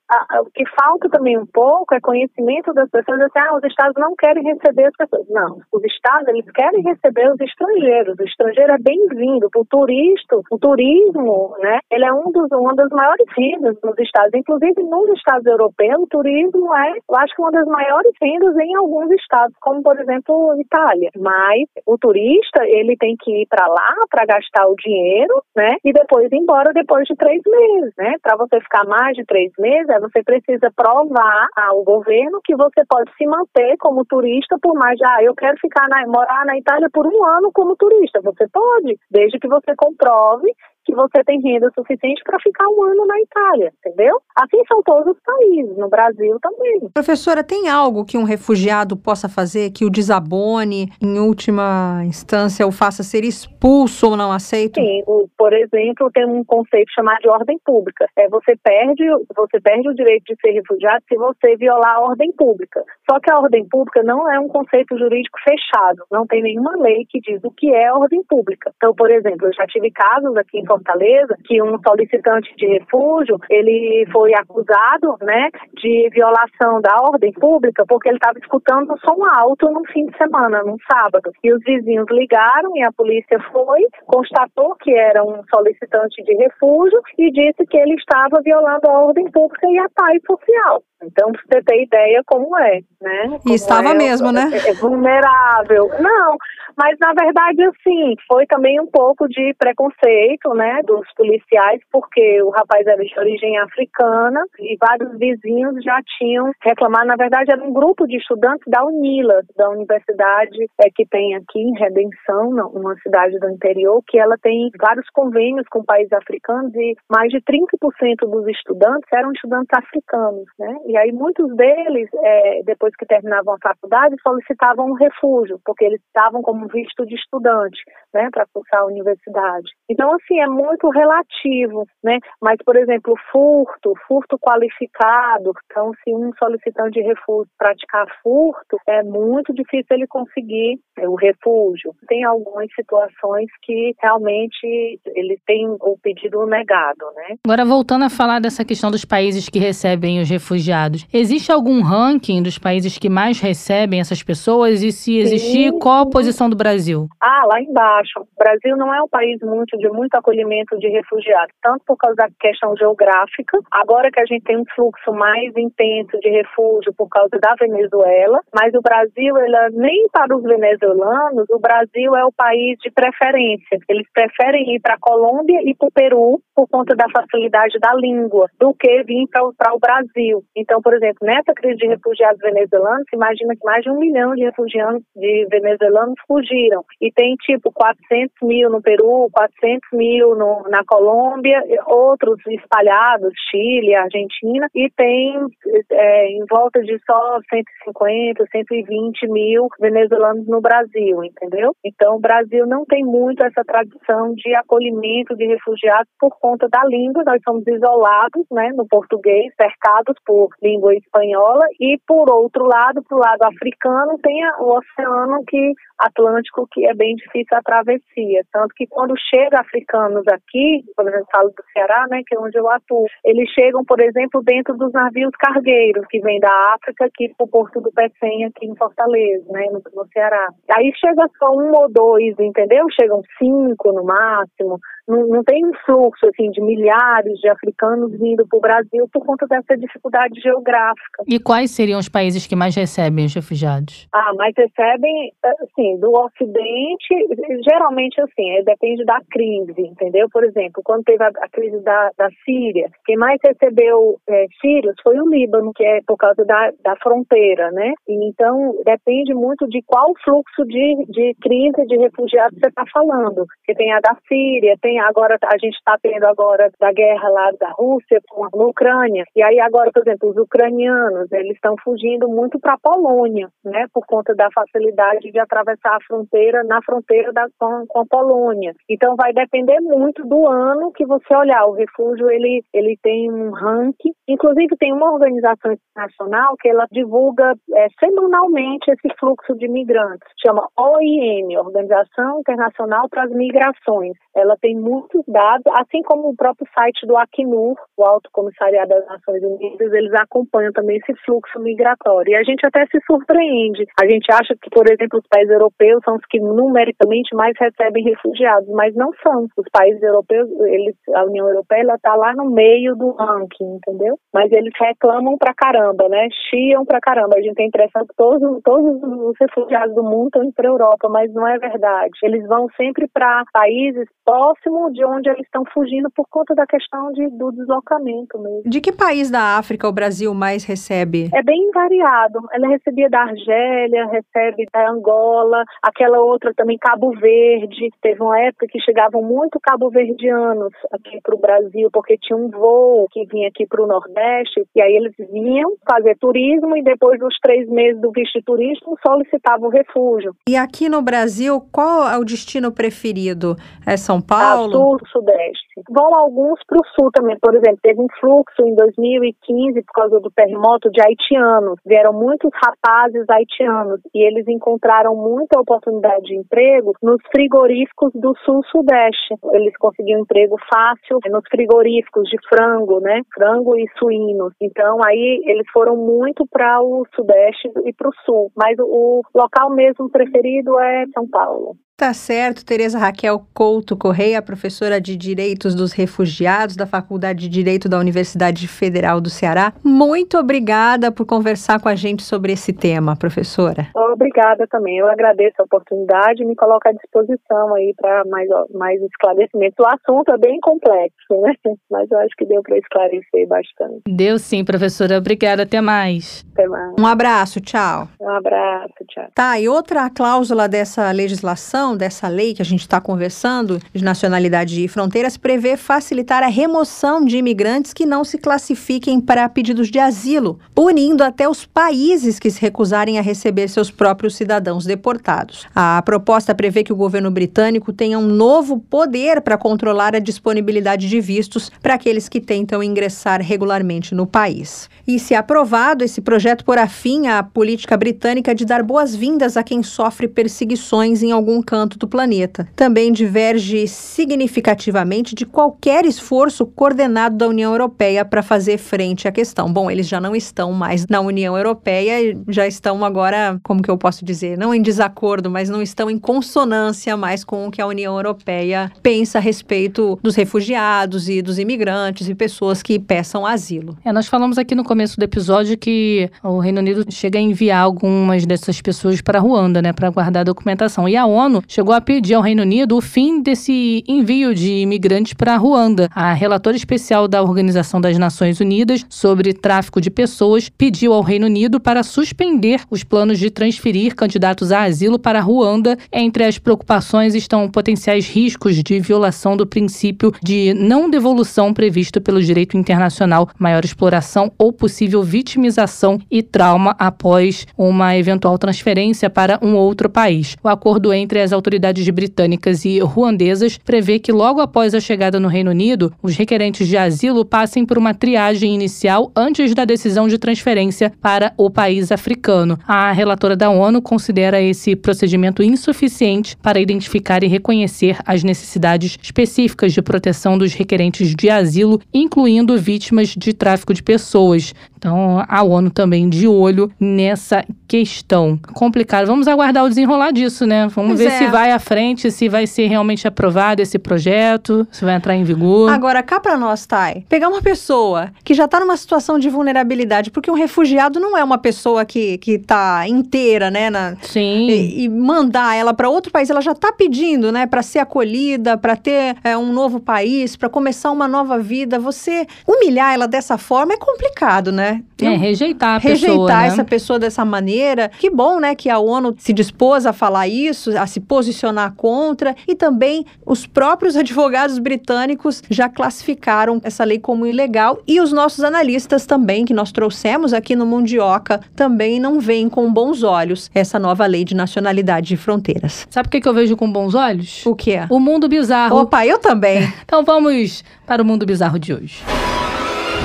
o que falta também um pouco é conhecimento das pessoas. Assim, ah, os estados não querem receber as pessoas. Não, os estados eles querem receber os estrangeiros. O estrangeiro é bem-vindo. O turista, o turismo, né? Ele é um dos, uma das maiores rendas nos estados. Inclusive, nos estados europeus, o turismo é, eu acho que uma das maiores rendas em alguns estados, como por exemplo Itália. Mas o turista ele tem que ir para lá para gastar o dinheiro, né? E depois ir embora depois de três meses, né? Para você ficar mais de três meses, você precisa provar ao governo que você pode se manter como turista por mais de, ah, eu quero ficar na, morar na Itália por um ano como turista. Você pode, desde que você comprove que você tem renda suficiente para ficar um ano na Itália, entendeu? Assim são todos os países, no Brasil também. Professora, tem algo que um refugiado possa fazer que o desabone, em última instância, o faça ser expulso ou não aceito? Sim, por exemplo, tem um conceito chamado de ordem pública. É você perde, você perde o direito de ser refugiado se você violar a ordem pública. Só que a ordem pública não é um conceito jurídico fechado, não tem nenhuma lei que diz o que é ordem pública. Então, por exemplo, eu já tive casos aqui em Fortaleza que um solicitante de refúgio ele foi acusado, né, de violação da ordem pública porque ele estava escutando som alto no fim de semana, num sábado. E os vizinhos ligaram e a polícia foi, constatou que era um solicitante de refúgio e disse que ele estava violando a ordem pública e a paz social. Então, pra você ter ideia como é, né? Como e estava é, mesmo, né? É, é vulnerável. Não, mas na verdade, assim, foi também um pouco de preconceito, né, dos policiais, porque o rapaz era de origem africana e vários vizinhos já tinham reclamado. Na verdade, era um grupo de estudantes da UNILA, da universidade é, que tem aqui em Redenção, uma cidade do interior, que ela tem vários convênios com países africanos e mais de 30% dos estudantes eram estudantes africanos, né? E aí muitos deles, é, depois que terminavam a faculdade, solicitavam um refúgio, porque eles estavam como visto de estudante, né, para cursar a universidade. Então, assim, é muito relativo, né? Mas, por exemplo, furto, furto qualificado. Então, se um solicitante de refúgio praticar furto, é muito difícil ele conseguir é, o refúgio. Tem algumas situações que realmente ele tem o pedido negado, né? Agora, voltando a falar dessa questão dos países que recebem os refugiados, existe algum ranking dos países que mais recebem essas pessoas? E se existir, Sim. qual a posição do Brasil? Ah, lá embaixo. O Brasil não é um país muito de muito acolhimento de refugiados, tanto por causa da questão geográfica. Agora que a gente tem um fluxo mais intenso de refúgio por causa da Venezuela, mas o Brasil, ele, é nem para os venezuelanos, o Brasil é o país de preferência. Eles preferem ir para a Colômbia e para o Peru por conta da facilidade da língua, do que vir para o Brasil. Então, por exemplo, nessa crise de refugiados venezuelanos, se imagina que mais de um milhão de refugiados de venezuelanos fugiram. E tem tipo 400 mil no Peru, 400 mil no, na Colômbia, outros espalhados, Chile, Argentina, e tem é, em volta de só 150, 120 mil venezuelanos no Brasil, entendeu? Então, o Brasil não tem muito essa tradição de acolhimento de refugiados por conta da língua. Nós somos isolados, né, no português, cercados por língua espanhola, e por outro lado, para o lado africano, tem o oceano que Atlântico que é bem difícil a travessia. Tanto que quando chega africanos aqui, por exemplo, falo do Ceará, né, que é onde eu atuo, eles chegam, por exemplo, dentro dos navios cargueiros que vêm da África aqui para o Porto do Pecém, aqui em Fortaleza, né, no, no Ceará. Aí chega só um ou dois, entendeu? Chegam cinco no máximo não, não tem um fluxo assim de milhares de africanos vindo para o Brasil por conta dessa dificuldade geográfica. E quais seriam os países que mais recebem os refugiados? Ah, mais recebem, assim, do Ocidente, geralmente assim, é, depende da crise, entendeu? Por exemplo, quando teve a, a crise da, da Síria, quem mais recebeu é, sírios foi o Líbano, que é por causa da, da fronteira, né? E, então, depende muito de qual fluxo de, de crise de refugiados você está falando. Porque tem a da Síria, tem agora a gente está tendo agora da guerra lá da Rússia com a Ucrânia. E aí agora, por exemplo, os ucranianos, eles estão fugindo muito para a Polônia, né, por conta da facilidade de atravessar a fronteira na fronteira da, com, com a Polônia. Então vai depender muito do ano que você olhar. O refúgio ele ele tem um ranking. Inclusive tem uma organização internacional que ela divulga é, semanalmente esse fluxo de migrantes. Chama OIM, Organização Internacional para as Migrações. Ela tem muitos dados, assim como o próprio site do Acnur, o Alto Comissariado das Nações Unidas, eles acompanham também esse fluxo migratório. E a gente até se surpreende. A gente acha que, por exemplo, os países europeus são os que numericamente mais recebem refugiados, mas não são. Os países europeus, eles, a União Europeia, está lá no meio do ranking, entendeu? Mas eles reclamam pra caramba, né? Chiam pra caramba. A gente tem a impressão que todos, todos os refugiados do mundo estão indo para a Europa, mas não é verdade. Eles vão sempre para países próximos de onde eles estão fugindo por conta da questão de, do deslocamento mesmo. De que país da África o Brasil mais recebe? É bem variado. Ela recebia da Argélia, recebe da Angola, aquela outra também, Cabo Verde. Teve uma época que chegavam muito cabo-verdianos aqui para o Brasil, porque tinha um voo que vinha aqui para o Nordeste, e aí eles vinham fazer turismo e depois dos três meses do visto de turismo solicitavam refúgio. E aqui no Brasil, qual é o destino preferido? É São Paulo? Sul, Sudeste. Vão alguns para o Sul também. Por exemplo, teve um fluxo em 2015 por causa do terremoto de haitianos. Vieram muitos rapazes haitianos e eles encontraram muita oportunidade de emprego nos frigoríficos do Sul-Sudeste. Eles conseguiam emprego fácil nos frigoríficos de frango, né? Frango e suínos. Então, aí eles foram muito para o Sudeste e para o Sul. Mas o local mesmo preferido é São Paulo. Tá certo, Tereza Raquel Couto Correia, professora de Direitos dos Refugiados da Faculdade de Direito da Universidade Federal do Ceará. Muito obrigada por conversar com a gente sobre esse tema, professora. Obrigada também. Eu agradeço a oportunidade e me coloco à disposição aí para mais, mais esclarecimentos. O assunto é bem complexo, né? (laughs) Mas eu acho que deu para esclarecer bastante. Deu sim, professora. Obrigada. Até mais. Até mais. Um abraço. Tchau. Um abraço. Tchau. Tá, e outra cláusula dessa legislação dessa lei que a gente está conversando, de nacionalidade e fronteiras, prevê facilitar a remoção de imigrantes que não se classifiquem para pedidos de asilo, punindo até os países que se recusarem a receber seus próprios cidadãos deportados. A proposta prevê que o governo britânico tenha um novo poder para controlar a disponibilidade de vistos para aqueles que tentam ingressar regularmente no país. E, se aprovado, esse projeto porá fim à política britânica de dar boas-vindas a quem sofre perseguições em algum canto do planeta. Também diverge significativamente de qualquer esforço coordenado da União Europeia para fazer frente à questão. Bom, eles já não estão mais na União Europeia, já estão agora, como que eu posso dizer, não em desacordo, mas não estão em consonância mais com o que a União Europeia pensa a respeito dos refugiados e dos imigrantes e pessoas que peçam asilo. É, nós falamos aqui no começo do episódio que o Reino Unido chega a enviar algumas dessas pessoas para Ruanda, né, para guardar documentação. E a ONU chegou a pedir ao Reino Unido o fim desse envio de imigrantes para Ruanda. A relatora especial da Organização das Nações Unidas sobre tráfico de pessoas pediu ao Reino Unido para suspender os planos de transferir candidatos a asilo para Ruanda. Entre as preocupações estão potenciais riscos de violação do princípio de não devolução previsto pelo direito internacional, maior exploração ou possível vitimização e trauma após uma eventual transferência para um outro país. O acordo entre as autoridades britânicas e ruandesas prevê que logo após a chegada no Reino Unido, os requerentes de asilo passem por uma triagem inicial antes da decisão de transferência para o país africano. A relatora da ONU considera esse procedimento insuficiente para identificar e reconhecer as necessidades específicas de proteção dos requerentes de asilo, incluindo vítimas de tráfico de pessoas. Então, a ONU também de olho nessa questão. Complicado. Vamos aguardar o desenrolar disso, né? Vamos pois ver é. se vai à frente, se vai ser realmente aprovado esse projeto, se vai entrar em vigor. Agora, cá para nós, Thay, pegar uma pessoa que já está numa situação de vulnerabilidade, porque um refugiado não é uma pessoa que, que tá inteira, né? Na, Sim. E, e mandar ela para outro país, ela já está pedindo, né? Para ser acolhida, para ter é, um novo país, para começar uma nova vida. Você humilhar ela dessa forma é complicado, né? É, rejeitar a rejeitar pessoa. Rejeitar né? essa pessoa dessa maneira. Que bom, né, que a ONU se dispôs a falar isso, a se posicionar contra. E também os próprios advogados britânicos já classificaram essa lei como ilegal. E os nossos analistas também, que nós trouxemos aqui no Mundioca, também não veem com bons olhos essa nova lei de nacionalidade e fronteiras. Sabe o que, que eu vejo com bons olhos? O que? O mundo bizarro. Opa, eu também. (laughs) então vamos para o mundo bizarro de hoje.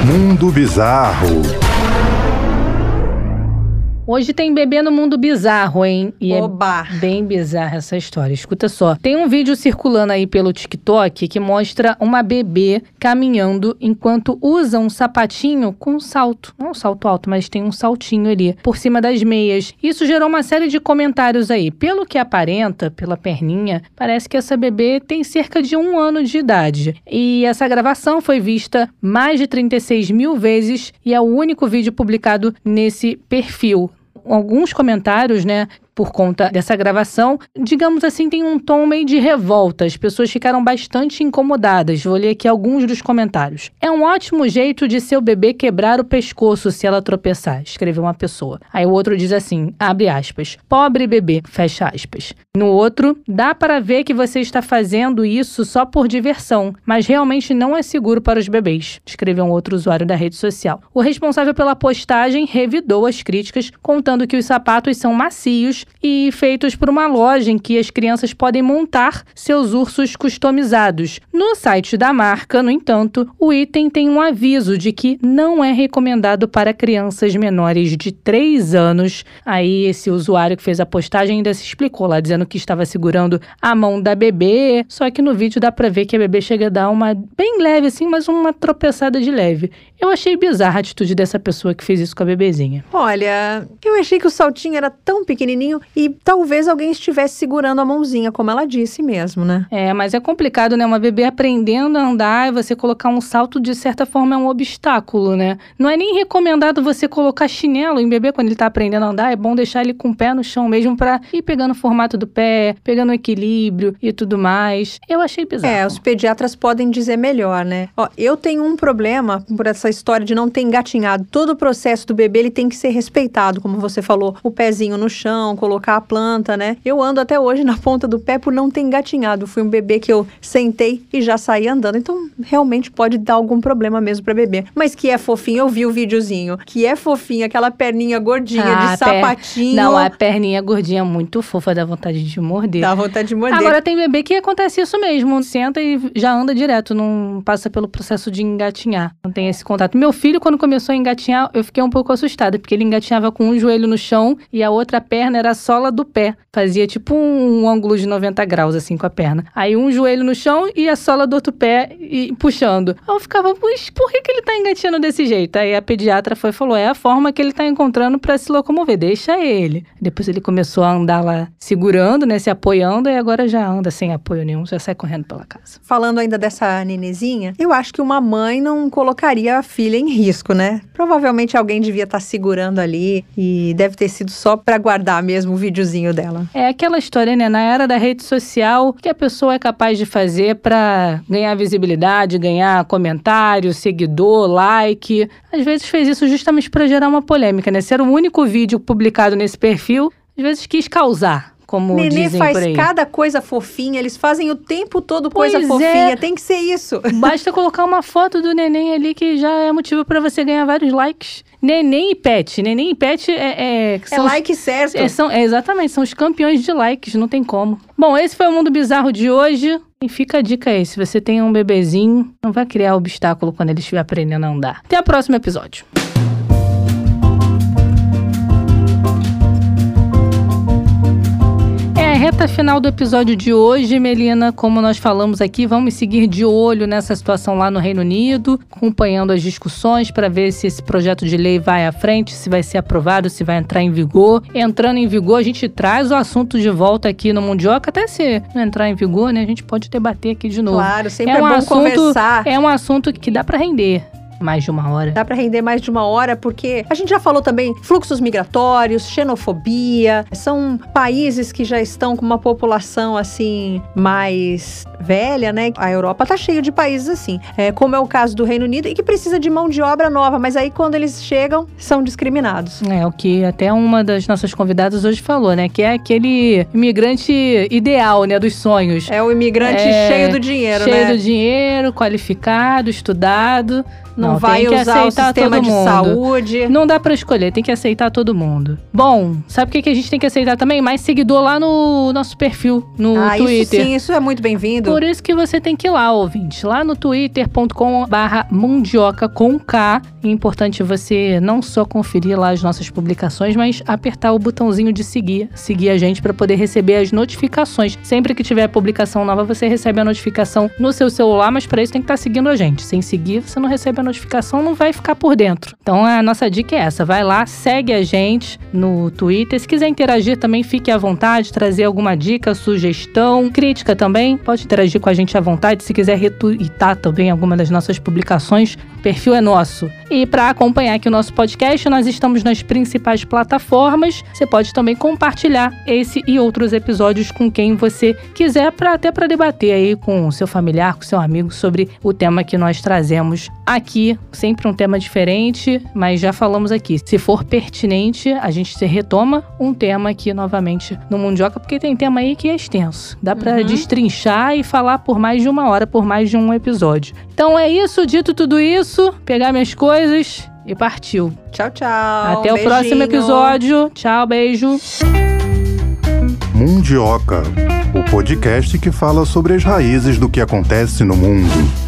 Mundo Bizarro. Hoje tem bebê no mundo bizarro, hein? E é Oba. é bem bizarra essa história. Escuta só. Tem um vídeo circulando aí pelo TikTok que mostra uma bebê caminhando enquanto usa um sapatinho com salto. Não um salto alto, mas tem um saltinho ali por cima das meias. Isso gerou uma série de comentários aí. Pelo que aparenta, pela perninha, parece que essa bebê tem cerca de um ano de idade. E essa gravação foi vista mais de 36 mil vezes e é o único vídeo publicado nesse perfil alguns comentários, né, por conta dessa gravação, digamos assim, tem um tom meio de revolta. As pessoas ficaram bastante incomodadas. Vou ler aqui alguns dos comentários. É um ótimo jeito de seu bebê quebrar o pescoço se ela tropeçar, escreveu uma pessoa. Aí o outro diz assim, abre aspas, pobre bebê, fecha aspas. No outro, dá para ver que você está fazendo isso só por diversão, mas realmente não é seguro para os bebês, escreveu um outro usuário da rede social. O responsável pela postagem revidou as críticas, contando que os sapatos são macios e feitos por uma loja em que as crianças podem montar seus ursos customizados. No site da marca, no entanto, o item tem um aviso de que não é recomendado para crianças menores de 3 anos. Aí esse usuário que fez a postagem ainda se explicou lá, dizendo que estava segurando a mão da bebê, só que no vídeo dá para ver que a bebê chega a dar uma bem leve assim, mas uma tropeçada de leve. Eu achei bizarra a atitude dessa pessoa que fez isso com a bebezinha. Olha, eu achei que o saltinho era tão pequenininho e talvez alguém estivesse segurando a mãozinha, como ela disse mesmo, né? É, mas é complicado, né? Uma bebê aprendendo a andar e você colocar um salto, de certa forma, é um obstáculo, né? Não é nem recomendado você colocar chinelo em bebê quando ele tá aprendendo a andar. É bom deixar ele com o pé no chão mesmo para ir pegando o formato do pé, pegando o equilíbrio e tudo mais. Eu achei bizarro. É, os pediatras podem dizer melhor, né? Ó, eu tenho um problema por essa história de não ter engatinhado. Todo o processo do bebê, ele tem que ser respeitado, como você falou. O pezinho no chão, colocar a planta, né? Eu ando até hoje na ponta do pé por não ter engatinhado. Fui um bebê que eu sentei e já saí andando. Então, realmente pode dar algum problema mesmo para bebê. Mas que é fofinho, eu vi o videozinho. Que é fofinho, aquela perninha gordinha ah, de sapatinho. Per... Não, a perninha gordinha muito fofa, dá vontade de morder. Dá vontade de morder. Agora tem bebê que acontece isso mesmo. Senta e já anda direto, não passa pelo processo de engatinhar. Não tem esse contato. Meu filho, quando começou a engatinhar, eu fiquei um pouco assustada, porque ele engatinhava com um joelho no chão e a outra perna era a sola do pé. Fazia tipo um, ângulo de 90 graus, assim, com a perna. Aí um joelho no chão e a sola do outro pé e, puxando. Eu ficava, mas por que, que ele tá engatinhando desse jeito? Aí a pediatra foi falou: é a forma que ele tá encontrando para se locomover, deixa ele. Depois ele começou a andar lá segurando, né, se apoiando, e agora já anda sem apoio nenhum, já sai correndo pela casa. Falando ainda dessa nenezinha, eu acho que uma mãe não colocaria filha em risco, né? Provavelmente alguém devia estar segurando ali e deve ter sido só para guardar mesmo o videozinho dela. É aquela história, né? Na era da rede social, o que a pessoa é capaz de fazer para ganhar visibilidade, ganhar comentário, seguidor, like. Às vezes fez isso justamente para gerar uma polêmica, né? Ser o único vídeo publicado nesse perfil, às vezes quis causar como Nenê dizem faz por aí. cada coisa fofinha, eles fazem o tempo todo Pois coisa é. fofinha, tem que ser isso. (laughs) Basta colocar uma foto do neném ali que já é motivo pra você ganhar vários likes. Neném e pet. Neném e pet é. É, É são os- like certo. é, são, é, exatamente, são os campeões de likes, não tem como. Bom, esse foi o Mundo Bizarro de hoje. E fica a dica aí: se você tem um bebezinho, não vai criar obstáculo quando ele estiver aprendendo a andar. Até o próximo episódio. Reta final do episódio de hoje, Melina. Como nós falamos aqui, vamos seguir de olho nessa situação lá no Reino Unido, acompanhando as discussões para ver se esse projeto de lei vai à frente, se vai ser aprovado, se vai entrar em vigor. Entrando em vigor, a gente traz o assunto de volta aqui no Mundioca, até se não entrar em vigor, né? A gente pode debater aqui de novo. Claro, sempre é, um bom assunto, conversar. É um assunto que dá para render mais de uma hora. Dá para render mais de uma hora, porque a gente já falou também fluxos migratórios, xenofobia. São países que já estão com uma população assim mais velha, né? A Europa tá cheia de países assim, é, como é o caso do Reino Unido, e que precisa de mão de obra nova, mas aí quando eles chegam, são discriminados. É, o que até uma das nossas convidadas hoje falou, né? Que é aquele imigrante ideal, né? Dos sonhos. É o imigrante É, cheio do dinheiro, Cheio né? do dinheiro, qualificado, estudado. Não, Não, vai tem que usar o aceitar sistema todo de mundo. saúde. Não dá pra escolher, tem que aceitar todo mundo. Bom, sabe o que, que a gente tem que aceitar também? Mais seguidor lá no nosso perfil, no ah, Twitter. isso sim, isso é muito bem-vindo. Por isso que você tem que ir lá, ouvinte, lá no twitter.com barra mundioca com K. É importante você não só conferir lá as nossas publicações, mas apertar o botãozinho de seguir, seguir a gente para poder receber as notificações. Sempre que tiver publicação nova, você recebe a notificação no seu celular, mas para isso tem que estar seguindo a gente. Sem seguir, você não recebe a notificação, não vai ficar por dentro. Então a nossa dica é essa, vai lá, segue a gente no Twitter. Se quiser interagir também, fique à vontade, trazer alguma dica, sugestão, crítica também, pode interagir com a gente à vontade. Se quiser retweetar também alguma das nossas publicações, o perfil é nosso. E para acompanhar aqui o nosso podcast, nós estamos nas principais plataformas. Você pode também compartilhar esse e outros episódios com quem você quiser, para até para debater aí com o seu familiar, com o seu amigo sobre o tema que nós trazemos aqui. Sempre um tema diferente, mas já falamos aqui. Se for pertinente, a gente se retoma um tema aqui novamente no Mundioca, porque tem tema aí que é extenso. Dá para Uhum. destrinchar e falar por mais de uma hora, por mais de um episódio. Então é isso, dito tudo isso, pegar minhas coisas e partiu. Tchau, tchau. Até o próximo episódio. Tchau, beijo. Mundioca, o podcast que fala sobre as raízes do que acontece no mundo.